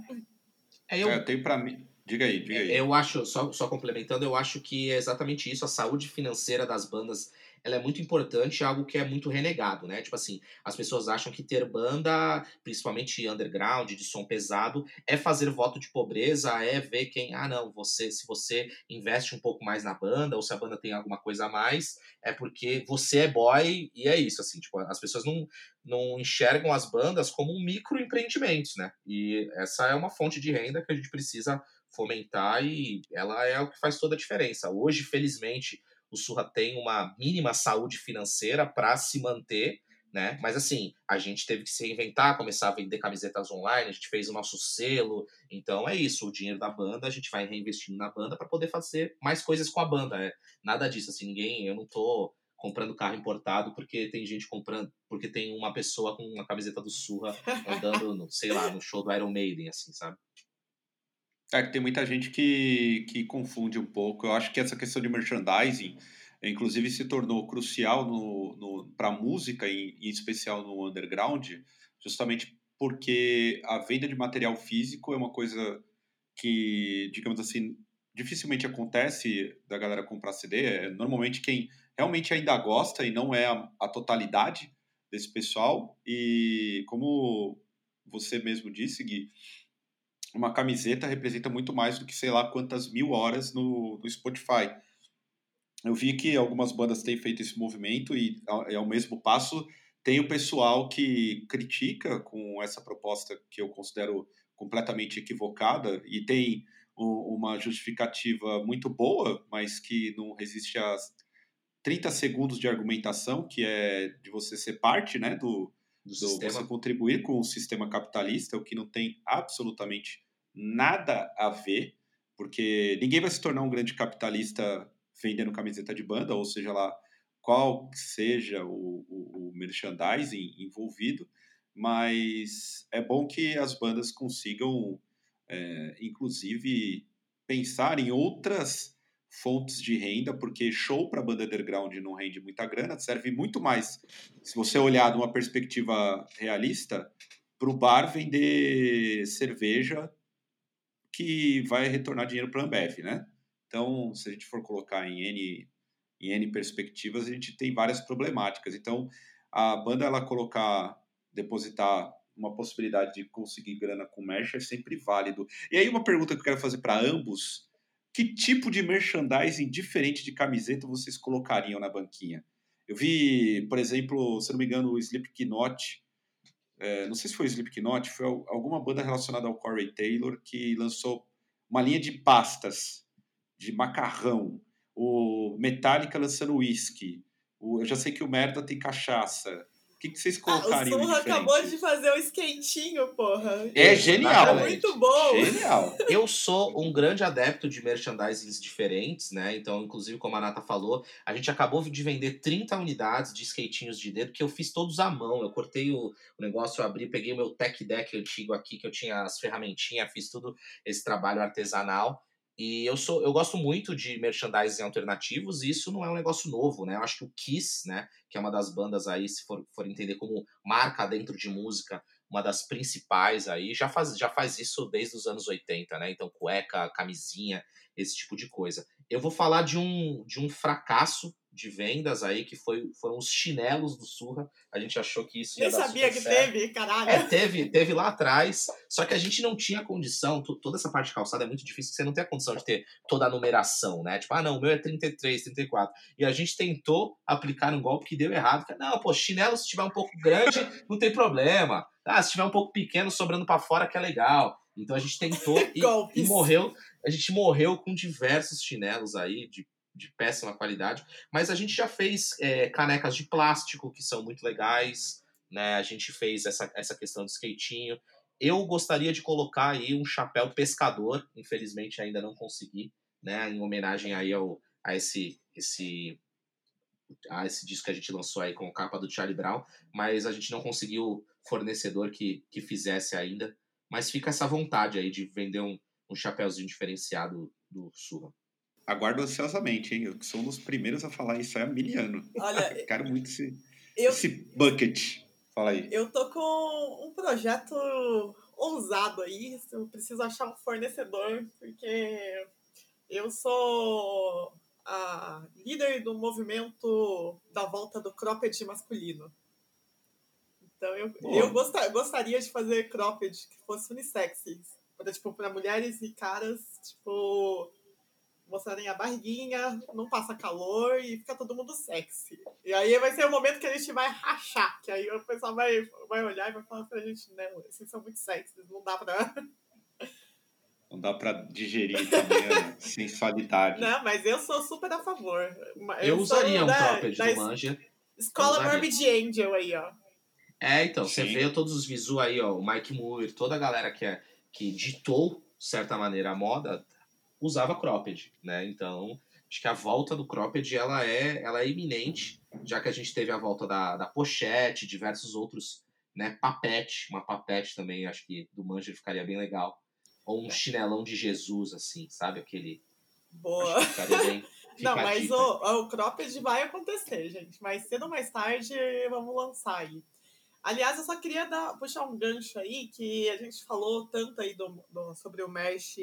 É, eu, é, eu tenho para mim. Diga aí, diga aí. Eu acho, só, só complementando, eu acho que é exatamente isso. A saúde financeira das bandas ela é muito importante, algo que é muito renegado, né? Tipo assim, as pessoas acham que ter banda, principalmente underground, de som pesado, é fazer voto de pobreza, é ver quem, ah, não, você, se você investe um pouco mais na banda, ou se a banda tem alguma coisa a mais, é porque você é boy, e é isso, assim, tipo, as pessoas não, não enxergam as bandas como um microempreendimento, né? E essa é uma fonte de renda que a gente precisa fomentar e ela é o que faz toda a diferença. Hoje, felizmente, o Surra tem uma mínima saúde financeira para se manter, né? Mas assim, a gente teve que se reinventar, começar a vender camisetas online, a gente fez o nosso selo. Então é isso, o dinheiro da banda a gente vai reinvestindo na banda para poder fazer mais coisas com a banda. É nada disso, assim, ninguém, eu não tô comprando carro importado porque tem gente comprando, porque tem uma pessoa com uma camiseta do Surra andando, no, sei lá, no show do Iron Maiden, assim, sabe? É que tem muita gente que, que confunde um pouco. Eu acho que essa questão de merchandising, inclusive, se tornou crucial no, no, para a música, em, em especial no underground, justamente porque a venda de material físico é uma coisa que, digamos assim, dificilmente acontece da galera comprar CD. É normalmente quem realmente ainda gosta e não é a, a totalidade desse pessoal. E como você mesmo disse, Gui, uma camiseta representa muito mais do que sei lá quantas mil horas no, no Spotify. Eu vi que algumas bandas têm feito esse movimento e, ao, ao mesmo passo, tem o pessoal que critica com essa proposta que eu considero completamente equivocada e tem o, uma justificativa muito boa, mas que não resiste a 30 segundos de argumentação, que é de você ser parte né, do, do, do você contribuir com o sistema capitalista, o que não tem absolutamente nada a ver, porque ninguém vai se tornar um grande capitalista vendendo camiseta de banda, ou seja lá qual seja o, o, o merchandising envolvido, mas é bom que as bandas consigam, é, inclusive, pensar em outras fontes de renda, porque show para banda underground não rende muita grana, serve muito mais. Se você olhar de uma perspectiva realista, para o bar vender cerveja que vai retornar dinheiro para a Ambev, né? Então, se a gente for colocar em N, em N perspectivas, a gente tem várias problemáticas. Então, a banda ela colocar, depositar uma possibilidade de conseguir grana com merch é sempre válido. E aí uma pergunta que eu quero fazer para ambos, que tipo de merchandising diferente de camiseta vocês colocariam na banquinha? Eu vi, por exemplo, se não me engano, o Slipknot, é, não sei se foi o Slipknot, foi alguma banda relacionada ao Corey Taylor que lançou uma linha de pastas de macarrão, o Metallica lançando whisky, o, eu já sei que o Merda tem cachaça, o que, que vocês colocariam? Ah, o Surra acabou de fazer o um esquentinho, porra. É genial. É muito bom. Genial. *laughs* Eu sou um grande adepto de merchandisings diferentes, né? Então, inclusive, como a Nata falou, a gente acabou de vender 30 unidades de skatinhos de dedo, que eu fiz todos à mão. Eu cortei o, o negócio, eu abri, peguei o meu tech deck antigo aqui, que eu tinha as ferramentinhas, fiz tudo esse trabalho artesanal. E eu sou, eu gosto muito de merchandising alternativos, e isso não é um negócio novo, né? Eu acho que o Kiss, né, que é uma das bandas aí, se for, for entender como marca dentro de música, uma das principais aí, já faz, já faz isso desde os anos 80, né? Então, cueca, camisinha, esse tipo de coisa. Eu vou falar de um, de um fracasso de vendas aí, que foi, foram os chinelos do Surra. A gente achou que isso ia Nem sabia que certo. teve, caralho. É, teve, teve lá atrás, só que a gente não tinha condição, toda essa parte de calçada é muito difícil, você não tem a condição de ter toda a numeração, né? Tipo, ah, não, o meu é 33, 34. E a gente tentou aplicar um golpe que deu errado. Não, pô, chinelo se tiver um pouco grande, não tem problema. Ah, se tiver um pouco pequeno, sobrando para fora, que é legal. Então a gente tentou *laughs* e, e morreu. A gente morreu com diversos chinelos aí, de de péssima qualidade, mas a gente já fez é, canecas de plástico que são muito legais, né? A gente fez essa, essa questão de skatinho. Eu gostaria de colocar aí um chapéu pescador, infelizmente ainda não consegui, né? Em homenagem aí ao, a esse, esse a esse disco que a gente lançou aí com capa do Charlie Brown, mas a gente não conseguiu fornecedor que, que fizesse ainda. Mas fica essa vontade aí de vender um, um chapéuzinho diferenciado do Surra. Aguardo ansiosamente, hein? Eu sou um dos primeiros a falar isso há miliano. Olha, *laughs* quero muito esse, eu, esse bucket. Fala aí. Eu tô com um projeto ousado aí. Eu preciso achar um fornecedor, porque eu sou a líder do movimento da volta do cropped masculino. Então eu, eu gostar, gostaria de fazer cropped que fosse unissex. Para tipo, mulheres e caras, tipo, mostrarem a barriguinha, não passa calor e fica todo mundo sexy. E aí vai ser o momento que a gente vai rachar, que aí o pessoal vai, vai olhar e vai falar pra gente, né, vocês são muito sexy, não dá pra. *laughs* Não dá pra digerir também a *laughs* sensualidade. Não, mas eu sou super a favor. Eu, eu usaria um cropped do Manja. Escola Morbid Angel aí, ó. É, então, Sim. você vê todos os visus aí, ó, o Mike Moore, toda a galera que, é, que ditou, de certa maneira, a moda, usava cropped, né? Então, acho que a volta do cropped ela é, ela é iminente, já que a gente teve a volta da, da pochete, diversos outros, né? Papete, uma papete também, acho que do Manja ficaria bem legal. Ou um chinelão de Jesus, assim, sabe? Aquele. Boa! ficaria bem. *laughs* Não, mas o, o cropped vai acontecer, gente. Mais cedo ou mais tarde, vamos lançar aí. Aliás, eu só queria dar, puxar um gancho aí, que a gente falou tanto aí do, do sobre o mesh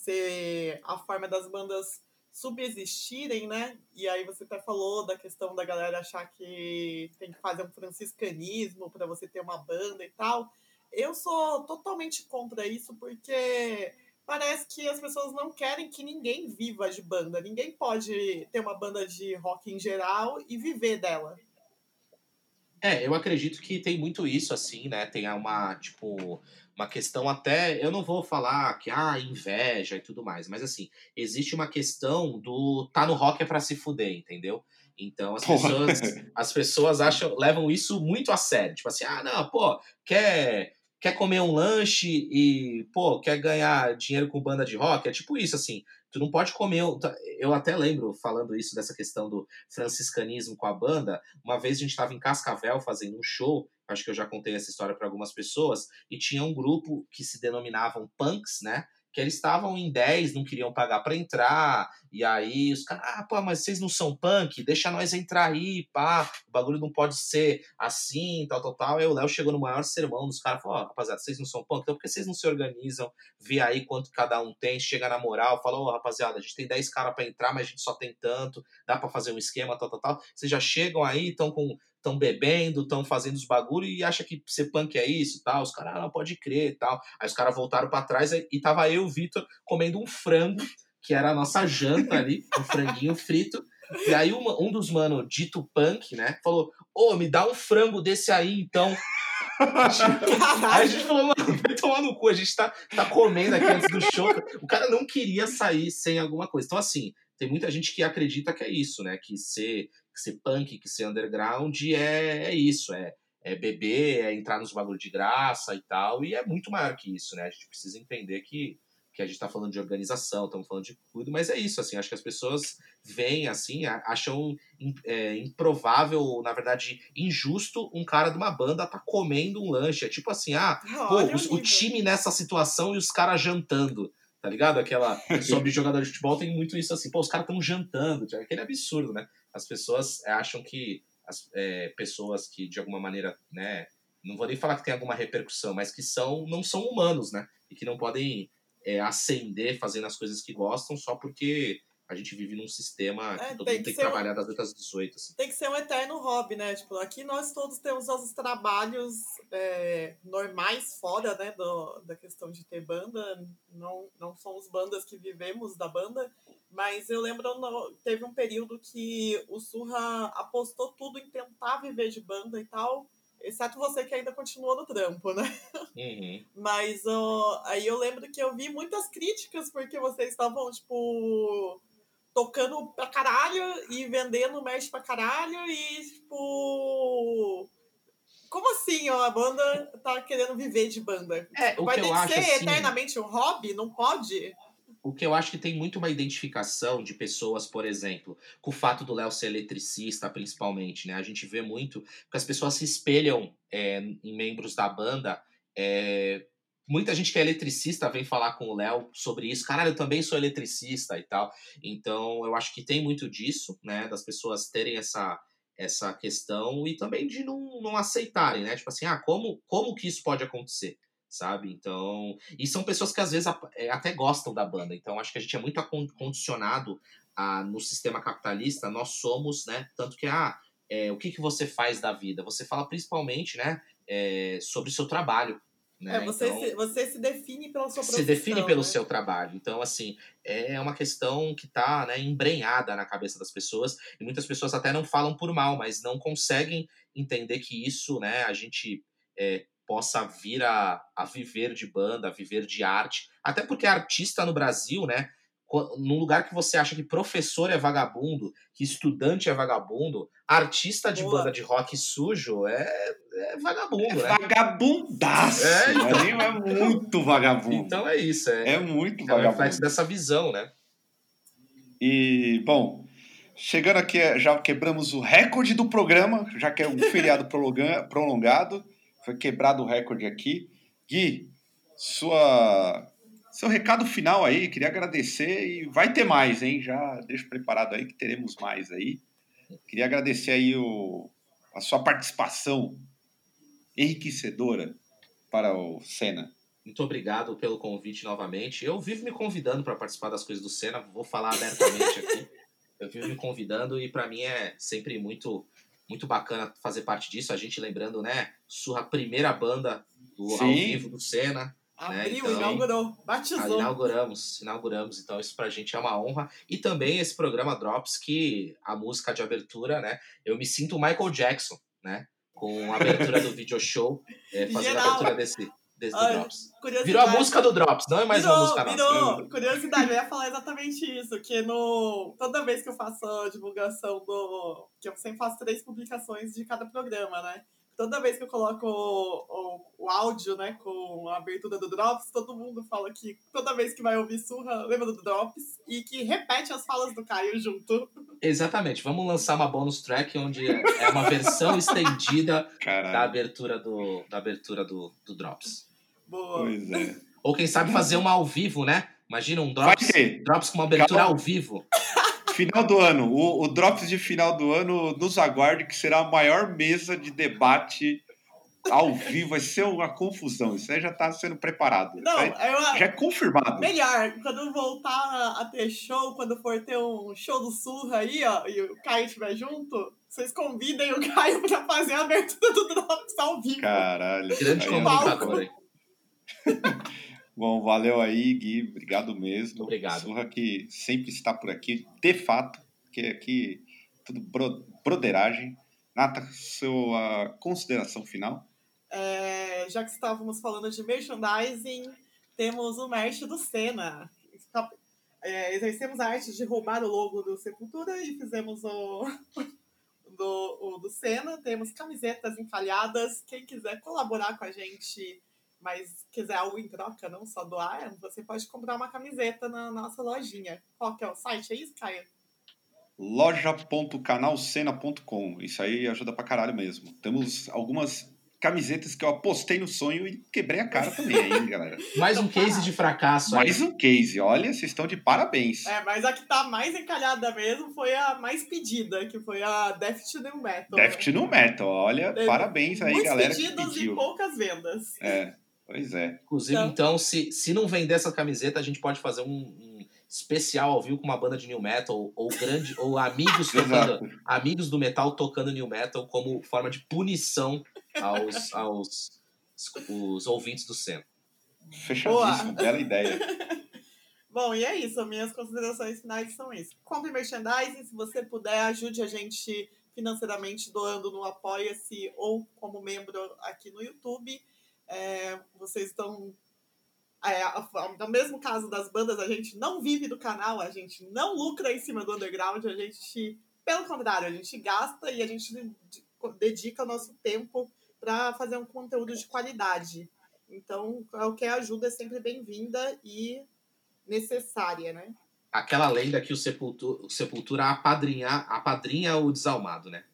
ser a forma das bandas subsistirem, né? E aí você até falou da questão da galera achar que tem que fazer um franciscanismo para você ter uma banda e tal. Eu sou totalmente contra isso porque parece que as pessoas não querem que ninguém viva de banda. Ninguém pode ter uma banda de rock em geral e viver dela. É, eu acredito que tem muito isso, assim, né? Tem uma, tipo, uma questão até, eu não vou falar que ah, inveja e tudo mais, mas assim, existe uma questão do tá no rock é para se fuder, entendeu? Então as pessoas, *laughs* as pessoas acham, levam isso muito a sério, tipo assim, ah, não, pô, quer quer comer um lanche e, pô, quer ganhar dinheiro com banda de rock, é tipo isso assim, tu não pode comer, tá, eu até lembro falando isso dessa questão do franciscanismo com a banda, uma vez a gente estava em Cascavel fazendo um show acho que eu já contei essa história para algumas pessoas, e tinha um grupo que se denominavam punks, né? que eles estavam em 10, não queriam pagar para entrar, e aí os caras, ah, pô, mas vocês não são punk? Deixa nós entrar aí, pá, o bagulho não pode ser assim, tal, tal, tal. Aí o Léo chegou no maior sermão dos caras, falou, ó, oh, rapaziada, vocês não são punk, então por que vocês não se organizam, vê aí quanto cada um tem, chega na moral, fala, ô, oh, rapaziada, a gente tem 10 caras para entrar, mas a gente só tem tanto, dá para fazer um esquema, tal, tal, tal. Vocês já chegam aí, estão com estão bebendo, estão fazendo os bagulho e acha que ser punk é isso tal. Os caras, ah, não, pode crer tal. Aí os caras voltaram para trás e tava eu e o Vitor comendo um frango, que era a nossa janta ali, um franguinho frito. E aí um, um dos mano dito punk, né, falou: Ô, oh, me dá um frango desse aí então. Aí a gente falou, mano, vai tomar no cu, a gente tá, tá comendo aqui antes do show. O cara não queria sair sem alguma coisa. Então, assim, tem muita gente que acredita que é isso, né? Que ser que ser punk, que ser underground é, é isso, é, é beber, é entrar nos bagulho de graça e tal, e é muito maior que isso, né? A gente precisa entender que, que a gente está falando de organização, estamos falando de tudo, mas é isso, assim, acho que as pessoas veem, assim, acham é, improvável, na verdade, injusto um cara de uma banda tá comendo um lanche, é tipo assim, ah, pô, o, o time nessa situação e os caras jantando, tá ligado? Aquela, *laughs* sobre jogador de futebol tem muito isso assim, pô, os caras estão jantando, aquele absurdo, né? as pessoas acham que as é, pessoas que de alguma maneira, né, não vou nem falar que tem alguma repercussão, mas que são não são humanos, né, e que não podem é, ascender fazendo as coisas que gostam só porque a gente vive num sistema que é, todo tem mundo que tem que trabalhar um, das 8 às 18. Assim. Tem que ser um eterno hobby, né? Tipo, aqui nós todos temos nossos trabalhos é, normais fora, né, do, da questão de ter banda. Não, não somos bandas que vivemos da banda, mas eu lembro, no, teve um período que o Surra apostou tudo em tentar viver de banda e tal, exceto você que ainda continuou no trampo, né? Uhum. Mas aí eu lembro que eu vi muitas críticas porque vocês estavam, tipo, tocando pra caralho e vendendo merch pra caralho e, tipo. Como assim, ó, a banda tá querendo viver de banda? É, o Vai ter que acho, ser assim... eternamente um hobby? Não pode? o que eu acho que tem muito uma identificação de pessoas, por exemplo, com o fato do Léo ser eletricista, principalmente, né? A gente vê muito que as pessoas se espelham é, em membros da banda. É, muita gente que é eletricista vem falar com o Léo sobre isso. Caralho, eu também sou eletricista e tal. Então, eu acho que tem muito disso, né? Das pessoas terem essa essa questão e também de não, não aceitarem, né? Tipo assim, ah, como, como que isso pode acontecer? sabe? Então, e são pessoas que às vezes é, até gostam da banda. Então, acho que a gente é muito condicionado a, no sistema capitalista. Nós somos, né? Tanto que ah, é, o que, que você faz da vida? Você fala principalmente, né? É, sobre o seu trabalho. Né? É, você, então, se, você se define pela sua profissão. Se define pelo né? seu trabalho. Então, assim, é uma questão que está né, embrenhada na cabeça das pessoas. E muitas pessoas até não falam por mal, mas não conseguem entender que isso, né, a gente é, possa vir a, a viver de banda, a viver de arte. Até porque artista no Brasil, né? Num lugar que você acha que professor é vagabundo, que estudante é vagabundo, artista de Boa. banda de rock sujo é, é vagabundo, é né? Vagabundaço! É, então... é muito vagabundo. Então é isso. É, é muito é vagabundo. É reflexo dessa visão, né? E, bom, chegando aqui, já quebramos o recorde do programa, já que é um *laughs* feriado prolongado foi quebrado o recorde aqui. Gui, sua, seu recado final aí, queria agradecer e vai ter mais, hein? Já deixo preparado aí que teremos mais aí. Queria agradecer aí o, a sua participação enriquecedora para o Senna. Muito obrigado pelo convite novamente. Eu vivo me convidando para participar das coisas do Senna, vou falar abertamente aqui. Eu vivo me convidando e para mim é sempre muito muito bacana fazer parte disso. A gente lembrando, né? Sua primeira banda do, ao vivo do Senna. Né, Abriu, né? então, inaugurou, batizou. Inauguramos, inauguramos. Então, isso pra gente é uma honra. E também esse programa Drops, que a música de abertura, né? Eu me sinto Michael Jackson, né? Com a abertura do video show, é, fazendo Geral. a abertura desse, desse Olha, Drops. Virou a música do Drops, não é mais virou, uma música virou. nossa. Curiosidade, eu ia falar exatamente isso, que no, toda vez que eu faço a divulgação do... que eu sempre faço três publicações de cada programa, né? Toda vez que eu coloco o, o, o áudio, né, com a abertura do Drops, todo mundo fala que toda vez que vai ouvir surra, lembra do Drops, e que repete as falas do Caio junto. Exatamente, vamos lançar uma bonus track onde é uma versão *laughs* estendida Caralho. da abertura do, da abertura do, do Drops. Boa. Pois é. Ou quem sabe fazer uma ao vivo, né? Imagina um Drops, drops com uma abertura Calma. ao vivo. Final do ano. O, o Drops de final do ano nos aguarde, que será a maior mesa de debate ao vivo. Vai ser uma confusão. Isso aí já está sendo preparado. Não, aí eu, já é confirmado. Melhor, quando voltar a ter show, quando for ter um show do Surra aí, ó, e o Caio estiver junto, vocês convidem o Caio pra fazer a abertura do Drops ao vivo. Caralho. Grande Aí é- comunicador aí. *laughs* Bom, valeu aí, Gui. Obrigado mesmo. Obrigado. Surra que sempre está por aqui, de fato, que aqui tudo bro broderagem. Nata, sua consideração final? É, já que estávamos falando de merchandising, temos o merch do Senna. É, exercemos a arte de roubar o logo do Sepultura e fizemos o *laughs* do, o do Senna. Temos camisetas encalhadas. Quem quiser colaborar com a gente, mas quiser algo em troca, não só doar, você pode comprar uma camiseta na nossa lojinha. Qual que é o site? É isso, Caio? loja.canalcena.com. Isso aí ajuda pra caralho mesmo. Temos algumas camisetas que eu apostei no sonho e quebrei a cara também, hein, galera? *laughs* Mais um case de fracasso aí. Mais um case. Olha, vocês estão de parabéns. É, mas a que tá mais encalhada mesmo foi a mais pedida, que foi a Death to New Metal. Deft no Metal. Olha, parabéns aí, Muitos galera que pedidos e pediu. poucas vendas. É, pois é. Inclusive, Então- então, se, se não vender essa camiseta, a gente pode fazer um, um especial ao vivo com uma banda de new metal ou grande ou amigos *laughs* tocando, amigos do metal tocando new metal como forma de punição aos, *laughs* aos os ouvintes do Senna. Fechadíssimo, bela ideia. *laughs* Bom, e é isso. Minhas considerações finais são isso. Compre merchandising, se você puder, ajude a gente financeiramente doando no Apoia-se ou como membro aqui no YouTube. É, vocês estão. É, no mesmo caso das bandas, a gente não vive do canal, a gente não lucra em cima do underground, a gente, pelo contrário, a gente gasta e a gente de- dedica o nosso tempo para fazer um conteúdo de qualidade. Então, qualquer ajuda é sempre bem-vinda e necessária, né? Aquela lenda que o Sepultura, o Sepultura apadrinha, apadrinha o desalmado, né?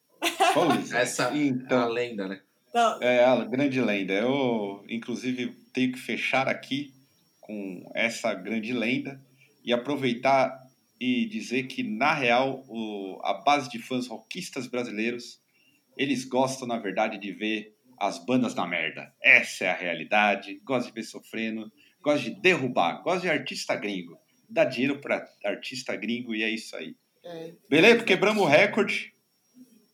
Pois é. Essa é a Então, lenda, né? Então, é a grande lenda. Eu, inclusive, tenho que fechar aqui com essa grande lenda e aproveitar e dizer que, na real, o- a base de fãs rockistas brasileiros, eles gostam, na verdade, de ver as bandas na merda. Essa é a realidade. Gosta de ver sofrendo, gosta de derrubar, gosta de artista gringo. Dá dinheiro para artista gringo e é isso aí. é, Beleza? Quebramos o recorde.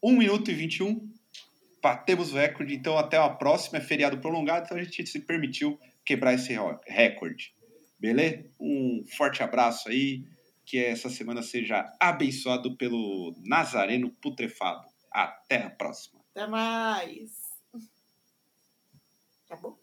1 minuto e 21. Batemos o recorde. Então, até a próxima. É feriado prolongado. Então, a gente se permitiu quebrar esse recorde. Beleza? Um forte abraço aí. Que essa semana seja abençoado pelo Nazareno Putrefado. Até a próxima. até mais. Acabou?